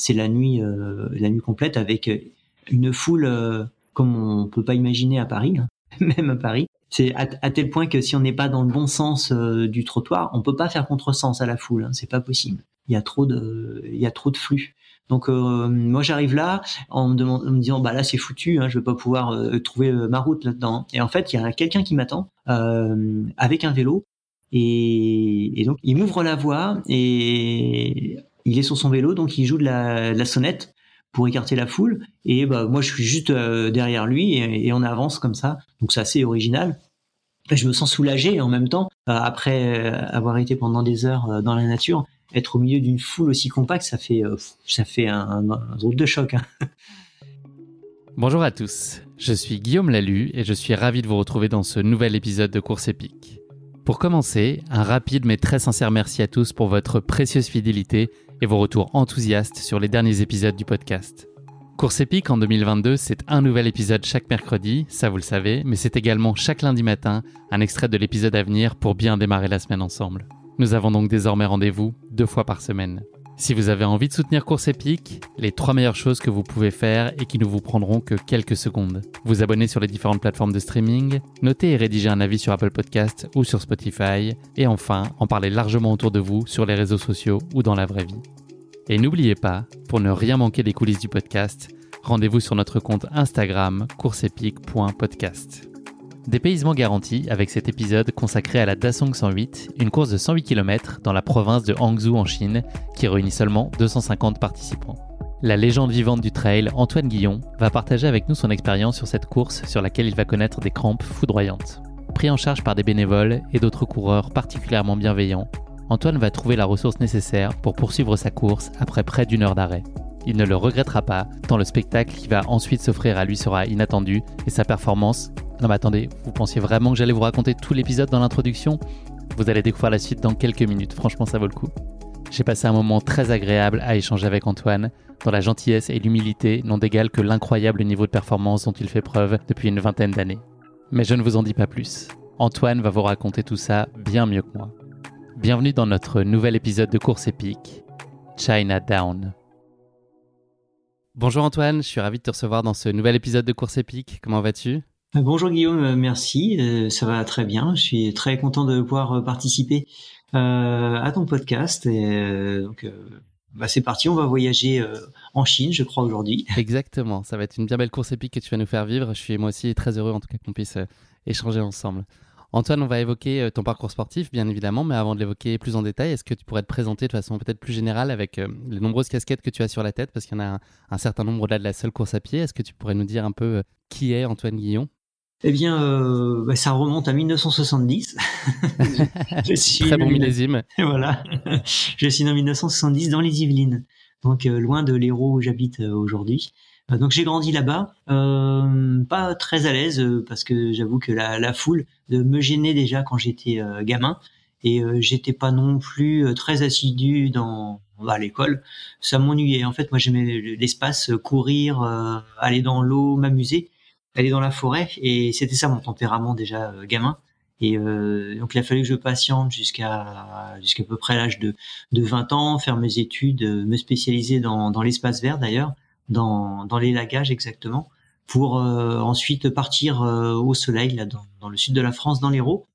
c'est la nuit, la nuit complète avec une foule comme on peut pas imaginer à Paris, hein, même à Paris. C'est à, tel point que si on n'est pas dans le bon sens du trottoir, on peut pas faire contresens à la foule. Hein, c'est pas possible. Il y a trop de, il y a trop de flux. Donc euh, moi j'arrive là en me, demandant, en me disant bah là c'est foutu, hein, je vais pas pouvoir euh, trouver euh, ma route là-dedans. Et en fait il y a quelqu'un qui m'attend avec un vélo et, donc il m'ouvre la voie et il est sur son vélo donc il joue de la, sonnette pour écarter la foule et bah moi je suis juste derrière lui et, on avance comme ça. Donc c'est assez original. Je me sens soulagé en même temps après avoir été pendant des heures dans la nature être au milieu d'une foule aussi compacte, ça fait, euh, ça fait un, un, de choc. Hein. Bonjour à tous, je suis Guillaume Lalu et je suis ravi de vous retrouver dans ce nouvel épisode de Course épique. Pour commencer, un rapide mais très sincère merci à tous pour votre précieuse fidélité et vos retours enthousiastes sur les derniers épisodes du podcast. Course épique en 2022, c'est un nouvel épisode chaque mercredi, ça vous le savez, mais c'est également chaque lundi matin un extrait de l'épisode à venir pour bien démarrer la semaine ensemble. Nous avons donc désormais rendez-vous deux fois par semaine. Si vous avez envie de soutenir Course Épique, les trois meilleures choses que vous pouvez faire et qui ne vous prendront que quelques secondes. Vous abonner sur les différentes plateformes de streaming, noter et rédiger un avis sur Apple Podcast ou sur Spotify, et enfin en parler largement autour de vous sur les réseaux sociaux ou dans la vraie vie. Et n'oubliez pas, pour ne rien manquer des coulisses du podcast, rendez-vous sur notre compte Instagram courseepique.podcast. Dépaysement garanti avec cet épisode consacré à la Dasong 108, une course de 108 km dans la province de Hangzhou en Chine qui réunit seulement 250 participants. La légende vivante du trail, Antoine Guillon, va partager avec nous son expérience sur cette course sur laquelle il va connaître des crampes foudroyantes. Pris en charge par des bénévoles et d'autres coureurs particulièrement bienveillants, Antoine va trouver la ressource nécessaire pour poursuivre sa course après près d'une heure d'arrêt. Il ne le regrettera pas, tant le spectacle qui va ensuite s'offrir à lui sera inattendu et sa performance non mais attendez, vous pensiez vraiment que j'allais vous raconter tout l'épisode dans l'introduction? Vous allez découvrir la suite dans quelques minutes, franchement ça vaut le coup. J'ai passé un moment très agréable à échanger avec Antoine, dont la gentillesse et l'humilité n'ont d'égal que l'incroyable niveau de performance dont il fait preuve depuis une vingtaine d'années. Mais je ne vous en dis pas plus. Antoine va vous raconter tout ça bien mieux que moi. Bienvenue dans notre nouvel épisode de Course épique, China Down. Bonjour Antoine, je suis ravi de te recevoir dans ce nouvel épisode de Course épique. Comment vas-tu? Bonjour Guillaume, euh, merci, euh, ça va très bien. Je suis très content de pouvoir participer à ton podcast. Donc, bah, c'est parti, on va voyager en Chine, je crois aujourd'hui. Exactement, ça va être une bien belle course épique que tu vas nous faire vivre. Je suis moi aussi très heureux en tout cas qu'on puisse échanger ensemble. Antoine, on va évoquer ton parcours sportif, bien évidemment, mais avant de l'évoquer plus en détail, est-ce que tu pourrais te présenter de façon peut-être plus générale avec les nombreuses casquettes que tu as sur la tête, parce qu'il y en a un, certain nombre au-delà de la seule course à pied. Est-ce que tu pourrais nous dire un peu qui est Antoine Guillon? Eh bien, euh, bah, ça remonte à 1970. je suis Très bon millésime. Voilà. je suis né en 1970 dans les Yvelines, donc euh, loin de l'Hérault où j'habite euh, aujourd'hui. donc j'ai grandi là-bas, pas très à l'aise parce que j'avoue que la, la, foule me gênait déjà quand j'étais gamin et j'étais pas non plus très assidu dans à l'école. Ça m'ennuyait. En fait, moi j'aimais l'espace, courir, aller dans l'eau, m'amuser aller dans la forêt et c'était ça mon tempérament déjà euh, gamin. Et euh, donc il a fallu que je patiente jusqu'à jusqu'à peu près l'âge de de 20 ans faire mes études euh, me spécialiser dans dans l'espace vert d'ailleurs dans dans l'élagage exactement pour ensuite partir au soleil là dans, dans le sud de la France dans l'Hérault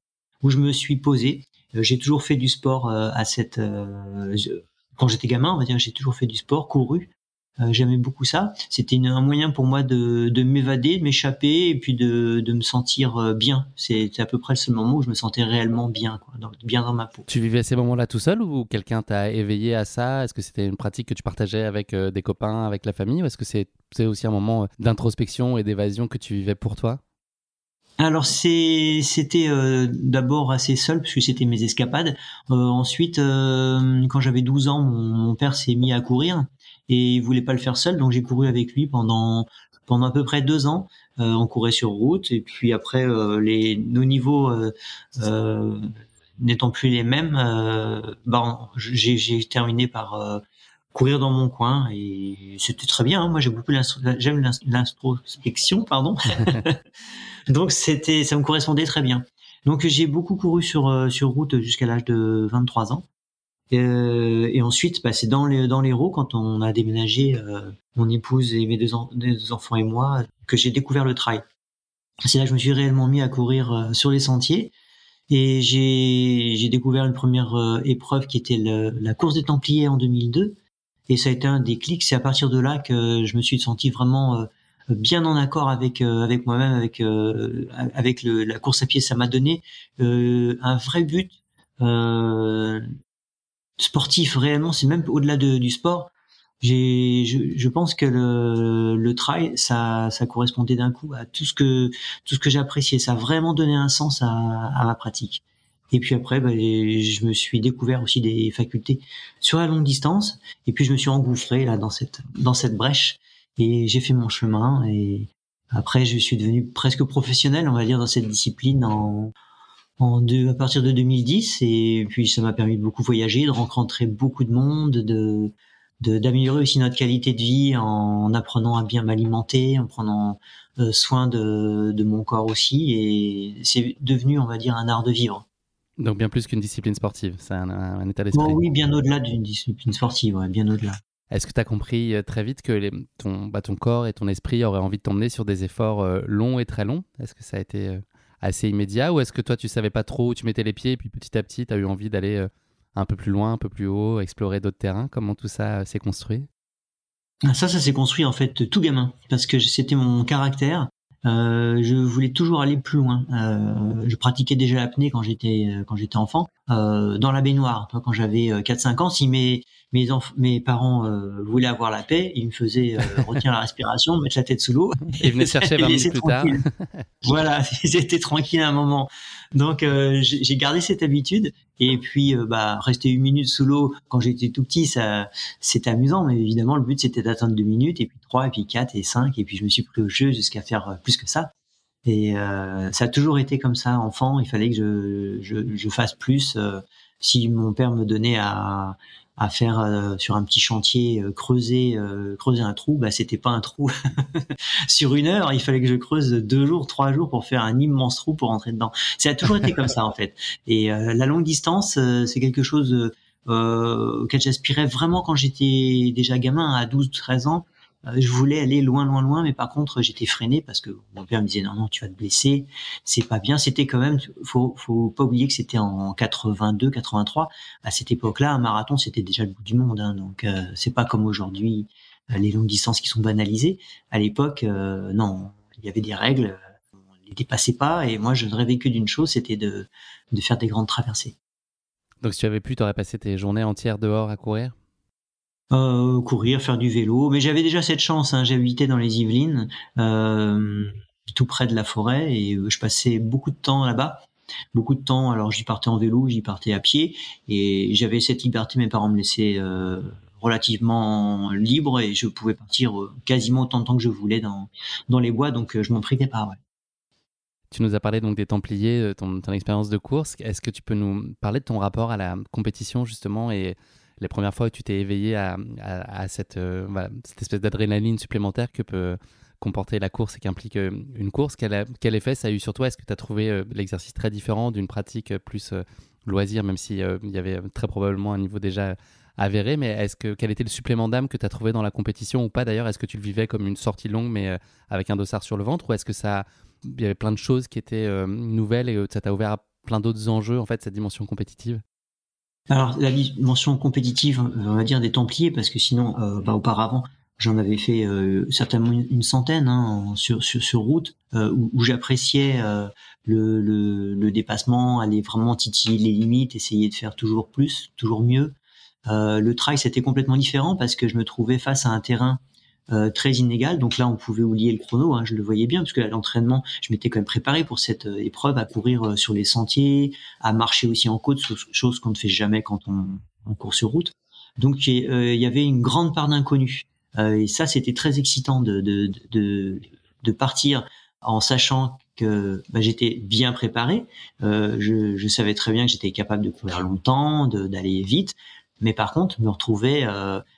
où je me suis posé. J'ai toujours fait du sport à cette quand j'étais gamin on va dire j'ai toujours fait du sport couru euh, j'aimais beaucoup ça. C'était un moyen pour moi de, de m'évader, de m'échapper et puis de, de me sentir euh, bien. C'était à peu près le seul moment où je me sentais réellement bien, quoi, bien dans ma peau. Tu vivais ces moments-là tout seul ou quelqu'un t'a éveillé à ça? Est-ce que c'était une pratique que tu partageais avec euh, des copains, avec la famille? Ou est-ce que c'est aussi un moment d'introspection et d'évasion que tu vivais pour toi? Alors c'était d'abord assez seul parce que c'était mes escapades. ensuite, quand j'avais 12 ans, mon, mon père s'est mis à courir et il voulait pas le faire seul, donc j'ai couru avec lui pendant pendant à peu près deux ans. Euh, on courait sur route et puis après euh, les nos niveaux euh, euh n'étant plus les mêmes, euh, bah, j'ai terminé par courir dans mon coin et c'était très bien. Hein. Moi, j'ai beaucoup j'aime l'introspection, pardon. Donc c'était, ça me correspondait très bien. Donc j'ai beaucoup couru sur sur route jusqu'à l'âge de 23 ans. Euh, et ensuite, bah, c'est dans les dans l'Hérault quand on a déménagé, euh, mon épouse et mes deux, deux, enfants et moi, que j'ai découvert le trail. C'est là que je me suis réellement mis à courir euh, sur les sentiers. Et j'ai découvert une première euh, épreuve qui était la course des Templiers en 2002. Et ça a été un déclic. C'est à partir de là que je me suis senti vraiment bien en accord avec avec moi-même, avec avec le, la course à pied. Ça m'a donné un vrai but. Euh, sportif réellement, c'est même au-delà de, du sport. J'ai, je, je, pense que le, le trail, ça, ça correspondait d'un coup à tout ce que tout ce que j'appréciais. Ça a vraiment donné un sens à, à ma pratique. Et puis après, bah, je me suis découvert aussi des facultés sur la longue distance. Et puis je me suis engouffré là dans cette dans cette brèche et j'ai fait mon chemin. Et après, je suis devenu presque professionnel, on va dire, dans cette discipline en en deux, à partir de 2010 et puis ça m'a permis de beaucoup voyager, de rencontrer beaucoup de monde, de d'améliorer aussi notre qualité de vie en, apprenant à bien m'alimenter, en prenant euh, soin de, de mon corps aussi et c'est devenu on va dire un art de vivre. Donc bien plus qu'une discipline sportive, c'est un, état d'esprit. oui, bien au-delà d'une discipline sportive, ouais, bien au-delà. Est-ce que tu as compris euh, très vite que les, ton, bah, ton corps et ton esprit auraient envie de t'emmener sur des efforts euh, longs et très longs? Est-ce que ça a été assez immédiat ou est-ce que toi tu savais pas trop où tu mettais les pieds et puis petit à petit tu as eu envie d'aller euh, un peu plus loin, un peu plus haut, explorer d'autres terrains? Comment tout ça euh, s'est construit? Ah, Ça, ça s'est construit en fait tout gamin parce que c'était mon caractère. Euh, je voulais toujours aller plus loin. Je pratiquais déjà l'apnée quand j'étais quand j'étais enfant dans la baignoire. Quand j'avais 4-5 ans, si mes mes, mes parents euh, voulaient avoir la paix, ils me faisaient euh, retenir la respiration, mettre la tête sous l'eau. Ils venaient chercher 20 minutes plus tard. voilà, ils étaient tranquilles à un moment. Donc euh, j'ai gardé cette habitude et puis bah rester une minute sous l'eau quand j'étais tout petit, ça c'était amusant, mais évidemment le but c'était d'atteindre deux minutes et puis trois et puis quatre et cinq et puis je me suis pris au jeu jusqu'à faire plus que ça. Et ça a toujours été comme ça, enfant. Il fallait que je, je, je fasse plus. si mon père me donnait à, à faire euh, sur un petit chantier euh, creuser euh, creuser un trou. Bah c'était pas un trou. Sur une heure il fallait que je creuse deux jours trois jours pour faire un immense trou pour rentrer dedans. Ça a toujours été comme ça en fait. Et la longue distance c'est quelque chose auquel j'aspirais vraiment quand j'étais déjà gamin à 12 13 ans. euh, je voulais aller loin, loin, loin, mais par contre, j'étais freiné parce que mon père me disait non, non, tu vas te blesser, c'est pas bien. C'était quand même, faut, faut pas oublier que c'était en 82, 83. À cette époque-là, un marathon, c'était déjà le bout du monde. Hein, donc, euh, c'est pas comme aujourd'hui euh, les longues distances qui sont banalisées. À l'époque, non, il y avait des règles, on les dépassait pas. Et moi, je ne rêvais que d'une chose, c'était de, de faire des grandes traversées. Donc, si tu avais pu, tu aurais passé tes journées entières dehors à courir? Euh, courir, faire du vélo. Mais j'avais déjà cette chance. Hein. J'habitais dans les Yvelines, euh, tout près de la forêt, et je passais beaucoup de temps là-bas. Beaucoup de temps. Alors j'y partais en vélo, j'y partais à pied, et j'avais cette liberté. Mes parents me laissaient euh, relativement libre, et je pouvais partir quasiment autant de temps que je voulais dans les bois. Donc je m'en privais pas. Tu nous as parlé donc des Templiers, ton, ton expérience de course. Est-ce que tu peux nous parler de ton rapport à la compétition justement et les premières fois où tu t'es éveillé à, cette, euh, cette, espèce d'adrénaline supplémentaire que peut comporter la course et qu'implique euh, une course, quel, effet ça a eu sur toi? Est-ce que tu as trouvé euh, l'exercice très différent d'une pratique plus loisir, même s'il il y avait très probablement un niveau déjà avéré, mais est-ce que quel était le supplément d'âme que tu as trouvé dans la compétition ou pas? D'ailleurs Est-ce que tu le vivais comme une sortie longue mais avec un dossard sur le ventre? Ou est-ce que ça il y avait plein de choses qui étaient nouvelles et ça t'a ouvert à plein d'autres enjeux en fait cette dimension compétitive? Alors la dimension compétitive, on va dire des Templiers, parce que sinon, euh, bah, auparavant, j'en avais fait euh, certainement une, centaine hein, sur, sur, sur, route, euh, où, j'appréciais euh, le, le, le, dépassement, aller vraiment titiller les limites, essayer de faire toujours plus, toujours mieux. le trail, c'était complètement différent parce que je me trouvais face à un terrain euh, très inégal. Donc là, on pouvait oublier le chrono, hein, je le voyais bien, parce que à l'entraînement, je m'étais quand même préparé pour cette euh, épreuve, à courir euh, sur les sentiers, à marcher aussi en côte, chose qu'on ne fait jamais quand on, on court sur route. Donc il y avait une grande part d'inconnu. et ça, c'était très excitant de, de, de, de, partir en sachant que bah, j'étais bien préparé. Je, je, savais très bien que j'étais capable de courir longtemps, d'aller vite. Mais par contre, me retrouver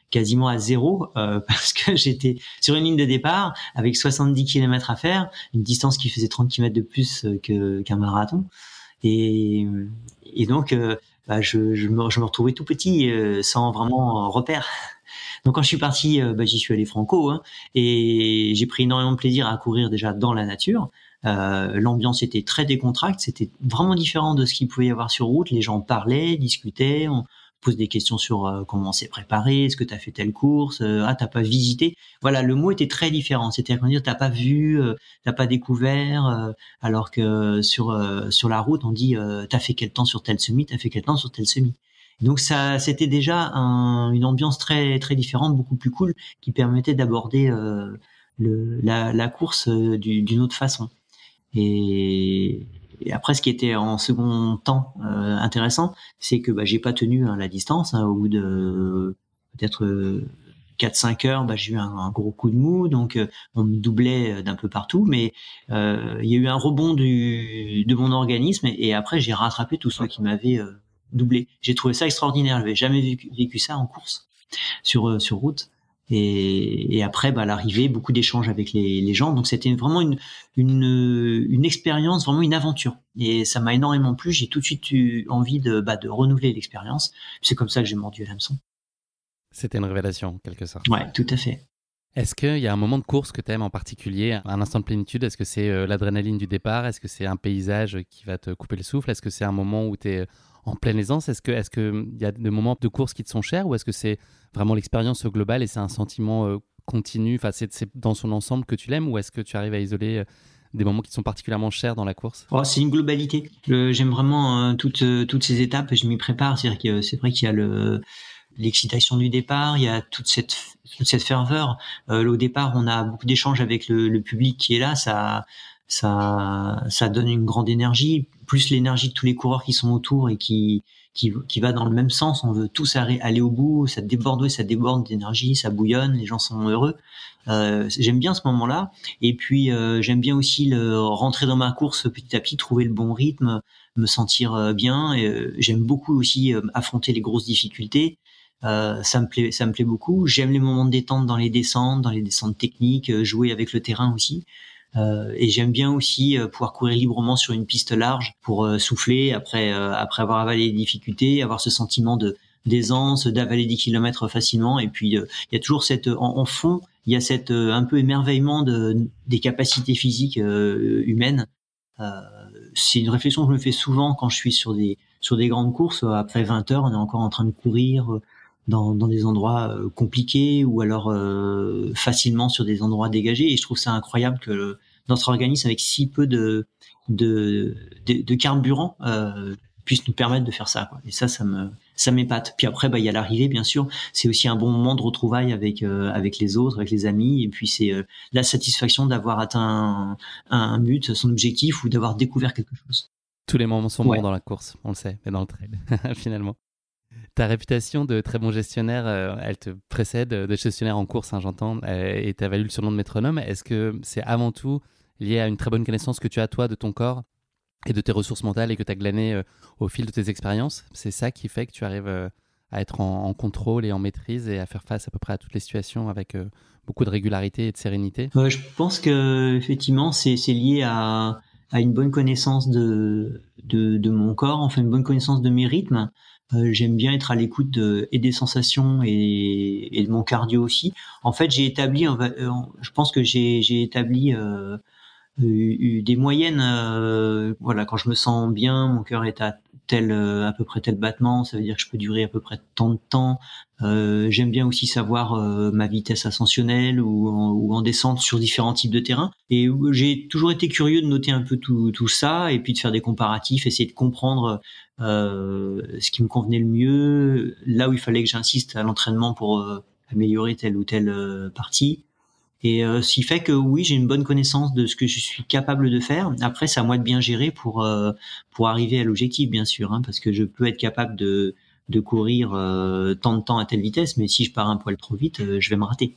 quasiment à zéro euh, parce que j'étais sur une ligne de départ avec 70 km à faire, une distance qui faisait 30 km de plus euh, que qu'un marathon. Et, et donc, euh, bah, je, je, me, je, me, retrouvais tout petit, sans vraiment repère. Donc quand je suis parti, bah, j'y suis allé franco, hein, et j'ai pris énormément de plaisir à courir déjà dans la nature. Euh, L'ambiance était très décontracte, c'était vraiment différent de ce qu'il pouvait y avoir sur route. Les gens parlaient, discutaient, on pose des questions sur euh, comment on s'est préparé, est-ce que tu as fait telle course, euh, ah t'as pas visité. Voilà, le mot était très différent. C'était à dire t'as pas vu, euh, t'as pas découvert, alors que sur sur la route on dit t'as fait quel temps sur tel semi, t'as fait quel temps sur tel semi. Donc ça, c'était déjà un, une ambiance très très différente, beaucoup plus cool, qui permettait d'aborder la, la, course d'une autre façon. Et, après, ce qui était en second temps euh, intéressant, c'est que bah, j'ai pas tenu hein, la distance. Hein, au bout de peut-être 4-5 heures, bah, j'ai eu un, gros coup de mou, donc euh, on me doublait d'un peu partout, mais euh, il y a eu un rebond du, de mon organisme et, après j'ai rattrapé tout ceux qui m'avaient doublé. J'ai trouvé ça extraordinaire, j'avais jamais vécu, vécu, ça en course sur sur route. Et, et après, bah, l'arrivée, beaucoup d'échanges avec les, les, gens. Donc c'était vraiment une, une, une, expérience, vraiment une aventure. Et ça m'a énormément plu. J'ai tout de suite eu envie de, bah, de renouveler l'expérience. C'est comme ça que j'ai mordu l'hameçon. C'était une révélation, quelque sorte. Ouais, tout à fait. Est-ce qu'il y a un moment de course que tu aimes en particulier, un instant de plénitude? Est-ce que c'est euh, l'adrénaline du départ? Est-ce que c'est un paysage qui va te couper le souffle? Est-ce que c'est un moment où tu es en pleine aisance Est-ce qu'il est que y a des moments de course qui te sont chers ou est-ce que c'est vraiment l'expérience globale et c'est un sentiment euh, continu? Enfin, C'est dans son ensemble que tu l'aimes ou est-ce que tu arrives à isoler euh, des moments qui sont particulièrement chers dans la course? Oh, C'est une globalité. J'aime vraiment hein, toutes, euh, toutes ces étapes et je m'y prépare. C'est vrai qu'il y a le l'excitation du départ, il y a toute cette toute cette ferveur. au départ, on a beaucoup d'échanges avec le, le, public qui est là. Ça ça, ça donne une grande énergie, plus l'énergie de tous les coureurs qui sont autour et qui, qui, qui va dans le même sens. On veut tous aller au bout, ça déborde, ça déborde d'énergie, ça bouillonne, les gens sont heureux. Euh, j'aime bien ce moment-là. Et puis euh, j'aime bien aussi le, rentrer dans ma course petit à petit, trouver le bon rythme, me sentir euh, bien. Euh, j'aime beaucoup aussi euh, affronter les grosses difficultés. Euh, ça me plaît, ça me plaît beaucoup. J'aime les moments de détente dans les descentes, dans les descentes techniques, jouer avec le terrain aussi. Euh, et j'aime bien aussi euh, pouvoir courir librement sur une piste large pour euh, souffler après après avoir avalé les difficultés, avoir ce sentiment de d'aisance, d'avaler 10 km facilement. Et puis il y a toujours cette en, fond, il y a cette un peu émerveillement de, des capacités physiques humaines. c'est une réflexion que je me fais souvent quand je suis sur des sur des grandes courses. Après 20 heures, on est encore en train de courir dans, dans des endroits compliqués ou alors facilement sur des endroits dégagés. Et je trouve ça incroyable que notre organisme avec si peu de, de, de, carburant euh, puisse nous permettre de faire ça. Quoi. Et ça, ça me ça m'épate. Puis après, bah il y a l'arrivée, bien sûr. C'est aussi un bon moment de retrouvailles avec euh, avec les autres, avec les amis. Et puis c'est euh, la satisfaction d'avoir atteint un, but, son objectif, ou d'avoir découvert quelque chose. Tous les moments sont bons dans la course, on le sait, mais dans le trail, finalement. Ta réputation de très bon gestionnaire, elle te précède, de gestionnaire en course, hein, j'entends, et t'as valu le surnom de métronome. Est-ce que c'est avant tout lié à une très bonne connaissance que tu as toi de ton corps et de tes ressources mentales et que tu as glané euh, au fil de tes expériences? C'est ça qui fait que tu arrives euh, à être en, contrôle et en maîtrise et à faire face à peu près à toutes les situations avec euh, beaucoup de régularité et de sérénité? je pense que effectivement c'est lié à, une bonne connaissance de, de, mon corps, enfin une bonne connaissance de mes rythmes. J'aime bien être à l'écoute et des sensations et, et, de mon cardio aussi. En fait, j'ai établi, je pense que j'ai établi eu, des moyennes. Euh, voilà, quand je me sens bien, mon cœur est à tel euh, à peu près tel battement, ça veut dire que je peux durer à peu près tant de temps. Euh, J'aime bien aussi savoir euh, ma vitesse ascensionnelle ou en, ou en, descente sur différents types de terrains. Et j'ai toujours été curieux de noter un peu tout, tout, ça et puis de faire des comparatifs, essayer de comprendre ce qui me convenait le mieux, là où il fallait que j'insiste à l'entraînement pour améliorer telle ou telle partie. Et euh, ce qui fait que oui, j'ai une bonne connaissance de ce que je suis capable de faire. Après, c'est à moi de bien gérer pour euh, pour arriver à l'objectif, bien sûr, hein, parce que je peux être capable de de courir euh, tant de temps à telle vitesse, mais si je pars un poil trop vite, je vais me rater.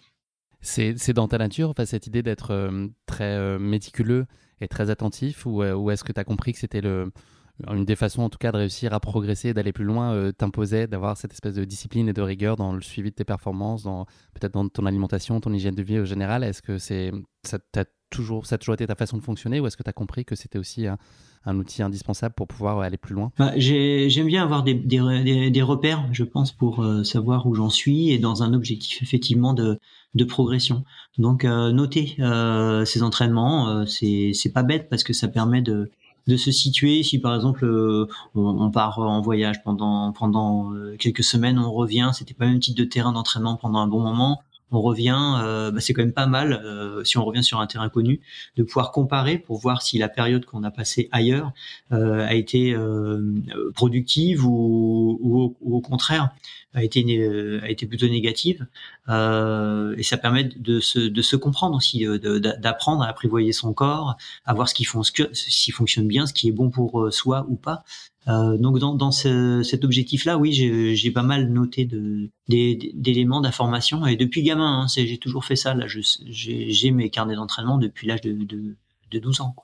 C'est dans ta nature, enfin, cette idée d'être très méticuleux et très attentif, ou est-ce que tu as compris que c'était le une des façons en tout cas de réussir à progresser, d'aller plus loin, euh, t'imposait d'avoir cette espèce de discipline et de rigueur dans le suivi de tes performances, dans peut-être dans ton alimentation, ton hygiène de vie au général. Est-ce que c'est ça, t'a toujours, ça a toujours été ta façon de fonctionner ou est-ce que tu as compris que c'était aussi un, outil indispensable pour pouvoir aller plus loin? Bah, J'aime bien avoir des, repères, je pense, pour savoir où j'en suis et dans un objectif effectivement de, progression. Donc noter ces entraînements, c'est pas bête parce que ça permet de de se situer. Si par exemple euh, on, part en voyage pendant pendant euh, quelques semaines, on revient, c'était pas le même type de terrain d'entraînement pendant un bon moment. On revient, euh, bah, c'est quand même pas mal si on revient sur un terrain connu de pouvoir comparer pour voir si la période qu'on a passée ailleurs a été productive ou, au contraire a été plutôt négative. Euh, et ça permet de se comprendre aussi euh, d'apprendre à apprivoyer son corps à voir ce qui fonctionne ce bien ce qui est bon pour euh, soi ou pas euh, donc dans, dans ce, cet objectif-là, oui, j'ai pas mal noté d'éléments d'information et depuis gamin, hein, j'ai toujours fait ça. J'ai mes carnets d'entraînement depuis l'âge de, de, de 12 ans.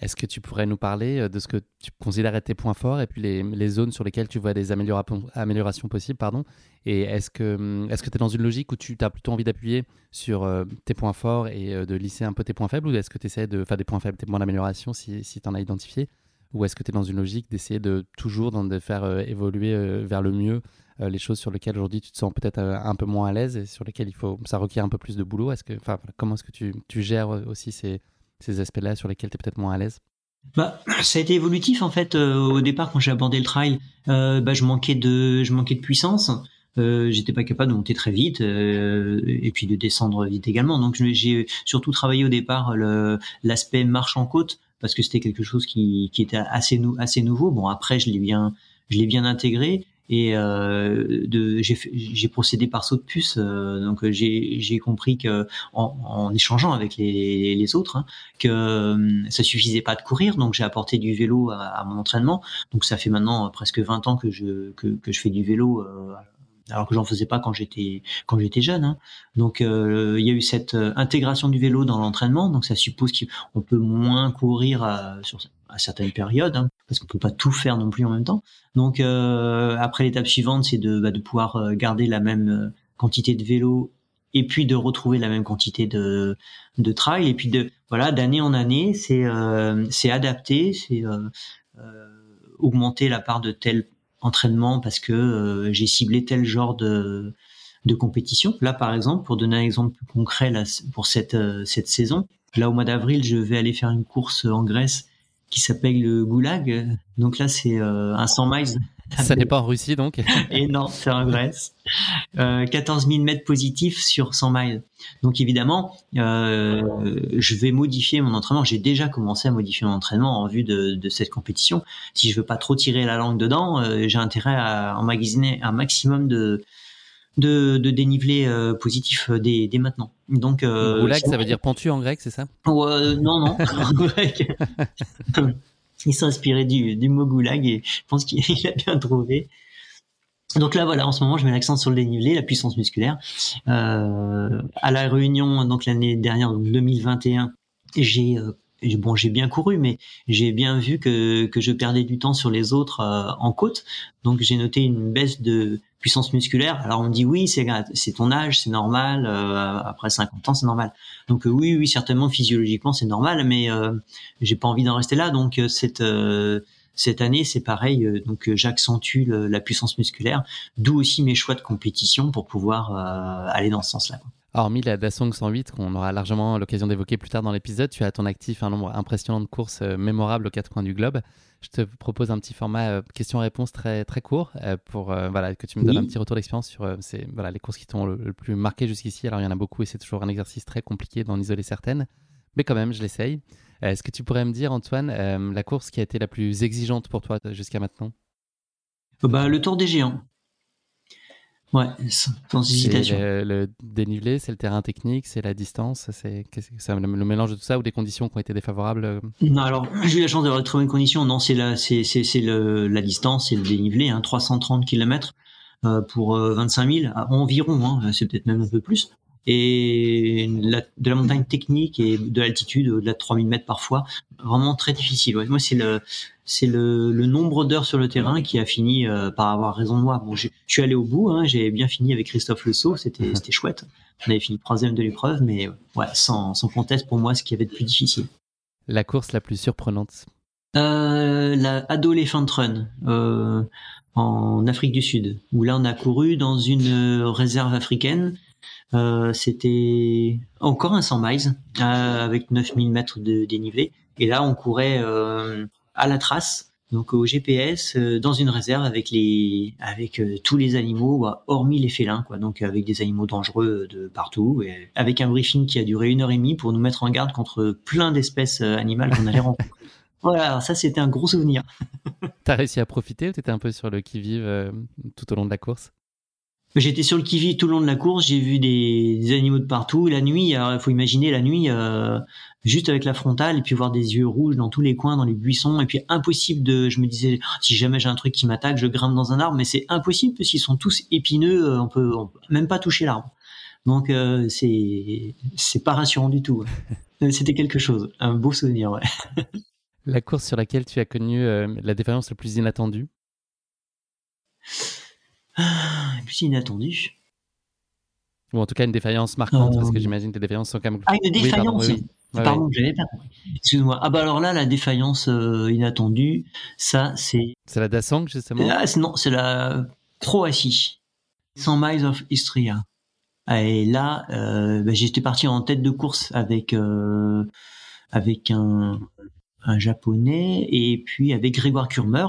Est-ce que tu pourrais nous parler euh, de ce que tu considères être tes points forts et puis les, zones sur lesquelles tu vois des améliorations, possibles pardon? Et est-ce que hum, tu es dans une logique où tu as plutôt envie d'appuyer sur euh, tes points forts et de lisser un peu tes points faibles ou est-ce que tu essaies de faire des points faibles, tes points d'amélioration si tu en as identifié? Ou est-ce que tu es dans une logique d'essayer de toujours de faire évoluer vers le mieux les choses sur lesquelles aujourd'hui tu te sens peut-être un peu moins à l'aise et sur lesquelles il faut, ça requiert un peu plus de boulot? Est-ce que, comment est-ce que tu, gères aussi ces ces aspects-là sur lesquels tu es peut-être moins à l'aise? Bah, ça a été évolutif en fait. Euh, au départ, quand j'ai abordé le trail, euh, bah, je manquais de, je manquais de puissance. Euh, j'étais pas capable de monter très vite euh, et puis de descendre vite également. Donc j'ai surtout travaillé au départ l'aspect marche en côte parce que c'était quelque chose qui, qui était assez, assez nouveau. Bon après je l'ai bien je l'ai bien intégré et euh, j'ai procédé par saut de puce euh, donc euh, j'ai compris que en, en, échangeant avec les, les autres hein, que euh, ça suffisait pas de courir donc j'ai apporté du vélo à, à, mon entraînement donc ça fait maintenant presque 20 ans que je que, que je fais du vélo euh, alors que j'en faisais pas quand j'étais quand j'étais jeune hein. donc il y a eu cette intégration du vélo dans l'entraînement donc ça suppose qu'on peut moins courir sur à certaines périodes, hein, parce qu'on peut pas tout faire non plus en même temps. Donc euh, après l'étape suivante, c'est de, bah, de pouvoir euh, garder la même euh, quantité de vélo et puis de retrouver la même quantité de, de trail et puis de voilà d'année en année, c'est euh, c'est adapter, c'est euh, augmenter la part de tel entraînement parce que j'ai ciblé tel genre de de compétition. Là, par exemple, pour donner un exemple plus concret là, pour cette cette saison, là au mois d'avril, je vais aller faire une course en Grèce qui s'appelle le Goulag. Donc là, c'est euh, un 100 miles. Ça n'est pas en Russie, donc Et non, c'est en Grèce. Euh, 14 000 mètres positifs sur 100 miles. Donc évidemment, euh, je vais modifier mon entraînement. J'ai déjà commencé à modifier mon entraînement en vue de, de cette compétition. Si je veux pas trop tirer la langue dedans, euh, j'ai intérêt à emmagasiner un maximum de, de, de dénivelé euh, positif euh, dès, dès, maintenant. Donc, euh, Goulag, ça veut dire pentu en grec, c'est ça? Non, non. il s'est inspiré du, du mot goulag et je pense qu'il a bien trouvé. Donc là, voilà, en ce moment, je mets l'accent sur le dénivelé, la puissance musculaire. Euh, à la Réunion, donc l'année dernière, donc 2021, j'ai euh, bon, j'ai bien couru, mais j'ai bien vu que, que je perdais du temps sur les autres euh, en côte. Donc j'ai noté une baisse de puissance musculaire. Alors on me dit oui, c'est c'est ton âge, c'est normal. Euh, après 50 ans, c'est normal. Donc euh, oui, oui, certainement physiologiquement c'est normal, mais j'ai pas envie d'en rester là. Donc cette cette année, c'est pareil. donc j'accentue la puissance musculaire, d'où aussi mes choix de compétition pour pouvoir aller dans ce sens-là. Hormis la Dasong 108, qu'on aura largement l'occasion d'évoquer plus tard dans l'épisode, tu as à ton actif un nombre impressionnant de courses euh, mémorables aux quatre coins du globe. Je te propose un petit format euh, question-réponse très, très court euh, pour voilà, que tu me donnes un petit retour d'expérience sur voilà, les courses qui t'ont le, plus marqué jusqu'ici. Alors, il y en a beaucoup et c'est toujours un exercice très compliqué d'en isoler certaines, mais quand même, je l'essaye. Est-ce que tu pourrais me dire, Antoine, la course qui a été la plus exigeante pour toi jusqu'à maintenant? Bah, Le Tour des Géants. Ouais, sans hésitation. Le, le, dénivelé, c'est le terrain technique, c'est la distance, c'est le, mélange de tout ça ou des conditions qui ont été défavorables euh? Non, alors j'ai eu la chance d'avoir de très bonnes conditions. Non, c'est la, c'est la distance, c'est le dénivelé, hein, 330 km euh, pour 25 euh, 000 environ. Hein, c'est peut-être même un peu plus. Et de la montagne technique et de l'altitude au-delà de 3000 mètres parfois, vraiment très difficile. moi, c'est le c'est le, le, nombre d'heures sur le terrain qui a fini euh, par avoir raison de moi. Bon, je, suis allé au bout, hein, j'ai bien fini avec Christophe Le Sceau, c'était c'était chouette. On avait fini troisième de l'épreuve, mais ouais, sans, sans conteste pour moi, ce qui avait de plus difficile. La course la plus surprenante euh, La Adolescent Run. Euh, en Afrique du Sud, où là on a couru dans une réserve africaine euh, c'était encore un 100 miles euh, avec 9000 mètres de dénivelé. Et là, on courait euh, à la trace, donc au GPS, dans une réserve avec les avec tous les animaux, bah, hormis les félins, quoi. Donc avec des animaux dangereux de partout, et avec un briefing qui a duré une heure et demie pour nous mettre en garde contre plein d'espèces animales qu'on allait rencontrer. Voilà, ça c'était un gros souvenir. T'as réussi à profiter ou t'étais un peu sur le qui-vive tout au long de la course? J'étais sur le qui tout le long de la course, j'ai vu des, animaux de partout. La nuit, il faut imaginer la nuit, euh, juste avec la frontale, et puis voir des yeux rouges dans tous les coins, dans les buissons, et puis impossible de. Je me disais, si jamais j'ai un truc qui m'attaque, je grimpe dans un arbre, mais c'est impossible parce qu'ils sont tous épineux, euh, on peut, peut même pas toucher l'arbre. Donc euh, c'est c'est pas rassurant du tout. C'était quelque chose, un beau souvenir, ouais. La course sur laquelle tu as connu la défaillance la plus inattendue? ah, et puis c'est inattendu. Ou en tout cas une défaillance marquante, parce que euh, j'imagine que les défaillances sont quand même. Ah, une défaillance pardon, j'avais pas compris. Excuse-moi. Ah bah alors là, la défaillance euh, inattendue, ça c'est. C'est la Dasang justement. Ah, non, c'est la Croatie. 100 miles of Istria. Et là, euh, bah, j'étais parti en tête de course avec avec un, un japonais et puis avec Grégoire Kurmer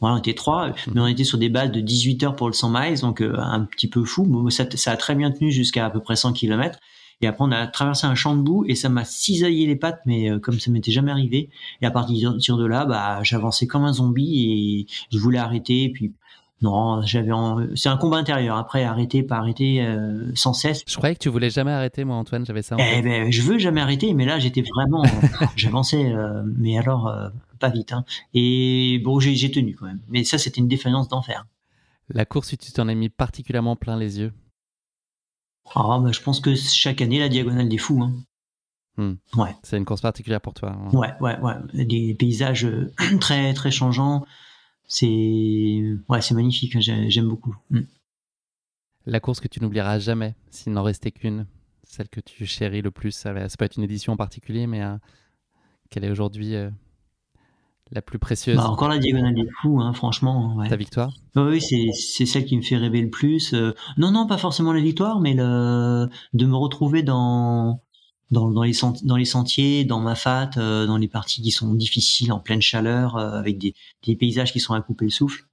voilà, on était trois, mais on était sur des bases de 18 heures pour le 100 miles, donc euh, un petit peu fou. Ça, ça a très bien tenu jusqu'à à peu près 100 km. Et après, on a traversé un champ de boue et ça m'a cisaillé les pattes, mais euh, comme ça m'était jamais arrivé. Et à partir de là, bah, j'avançais comme un zombie et je voulais arrêter. Et puis non, j'avais. C'est un combat intérieur. Après, arrêter, pas arrêter, euh, sans cesse. Je croyais que tu voulais jamais arrêter, moi, Antoine. J'avais ça. En eh ben, je veux jamais arrêter, mais là, j'étais vraiment. J'avançais, euh, mais alors euh, pas vite. Hein. Et bon, j'ai tenu quand même. Mais ça, c'était une défaillance d'enfer. La course, tu t'en as mis particulièrement plein les yeux. Ah, bah, je pense que chaque année, la diagonale des fous. Hein. Hmm. Ouais. C'est une course particulière pour toi. Hein. Ouais, ouais, ouais. Des paysages très, très changeants c'est ouais, c'est magnifique. Hein, j'aime beaucoup. Mm. La course que tu n'oublieras jamais, s'il n'en restait qu'une, celle que tu chéris le plus. Ça, peut être une édition en particulier, mais euh, quelle est aujourd'hui euh, la plus précieuse bah, Encore la diagonale des fous, hein, franchement. Ta victoire? Oui, c'est celle qui me fait rêver le plus. Euh, non, non, pas forcément la victoire, mais le, de me retrouver dans dans, dans, les, dans les sentiers, dans ma fat, euh, dans les parties qui sont difficiles, en pleine chaleur, euh, avec des, des, paysages qui sont à couper le souffle.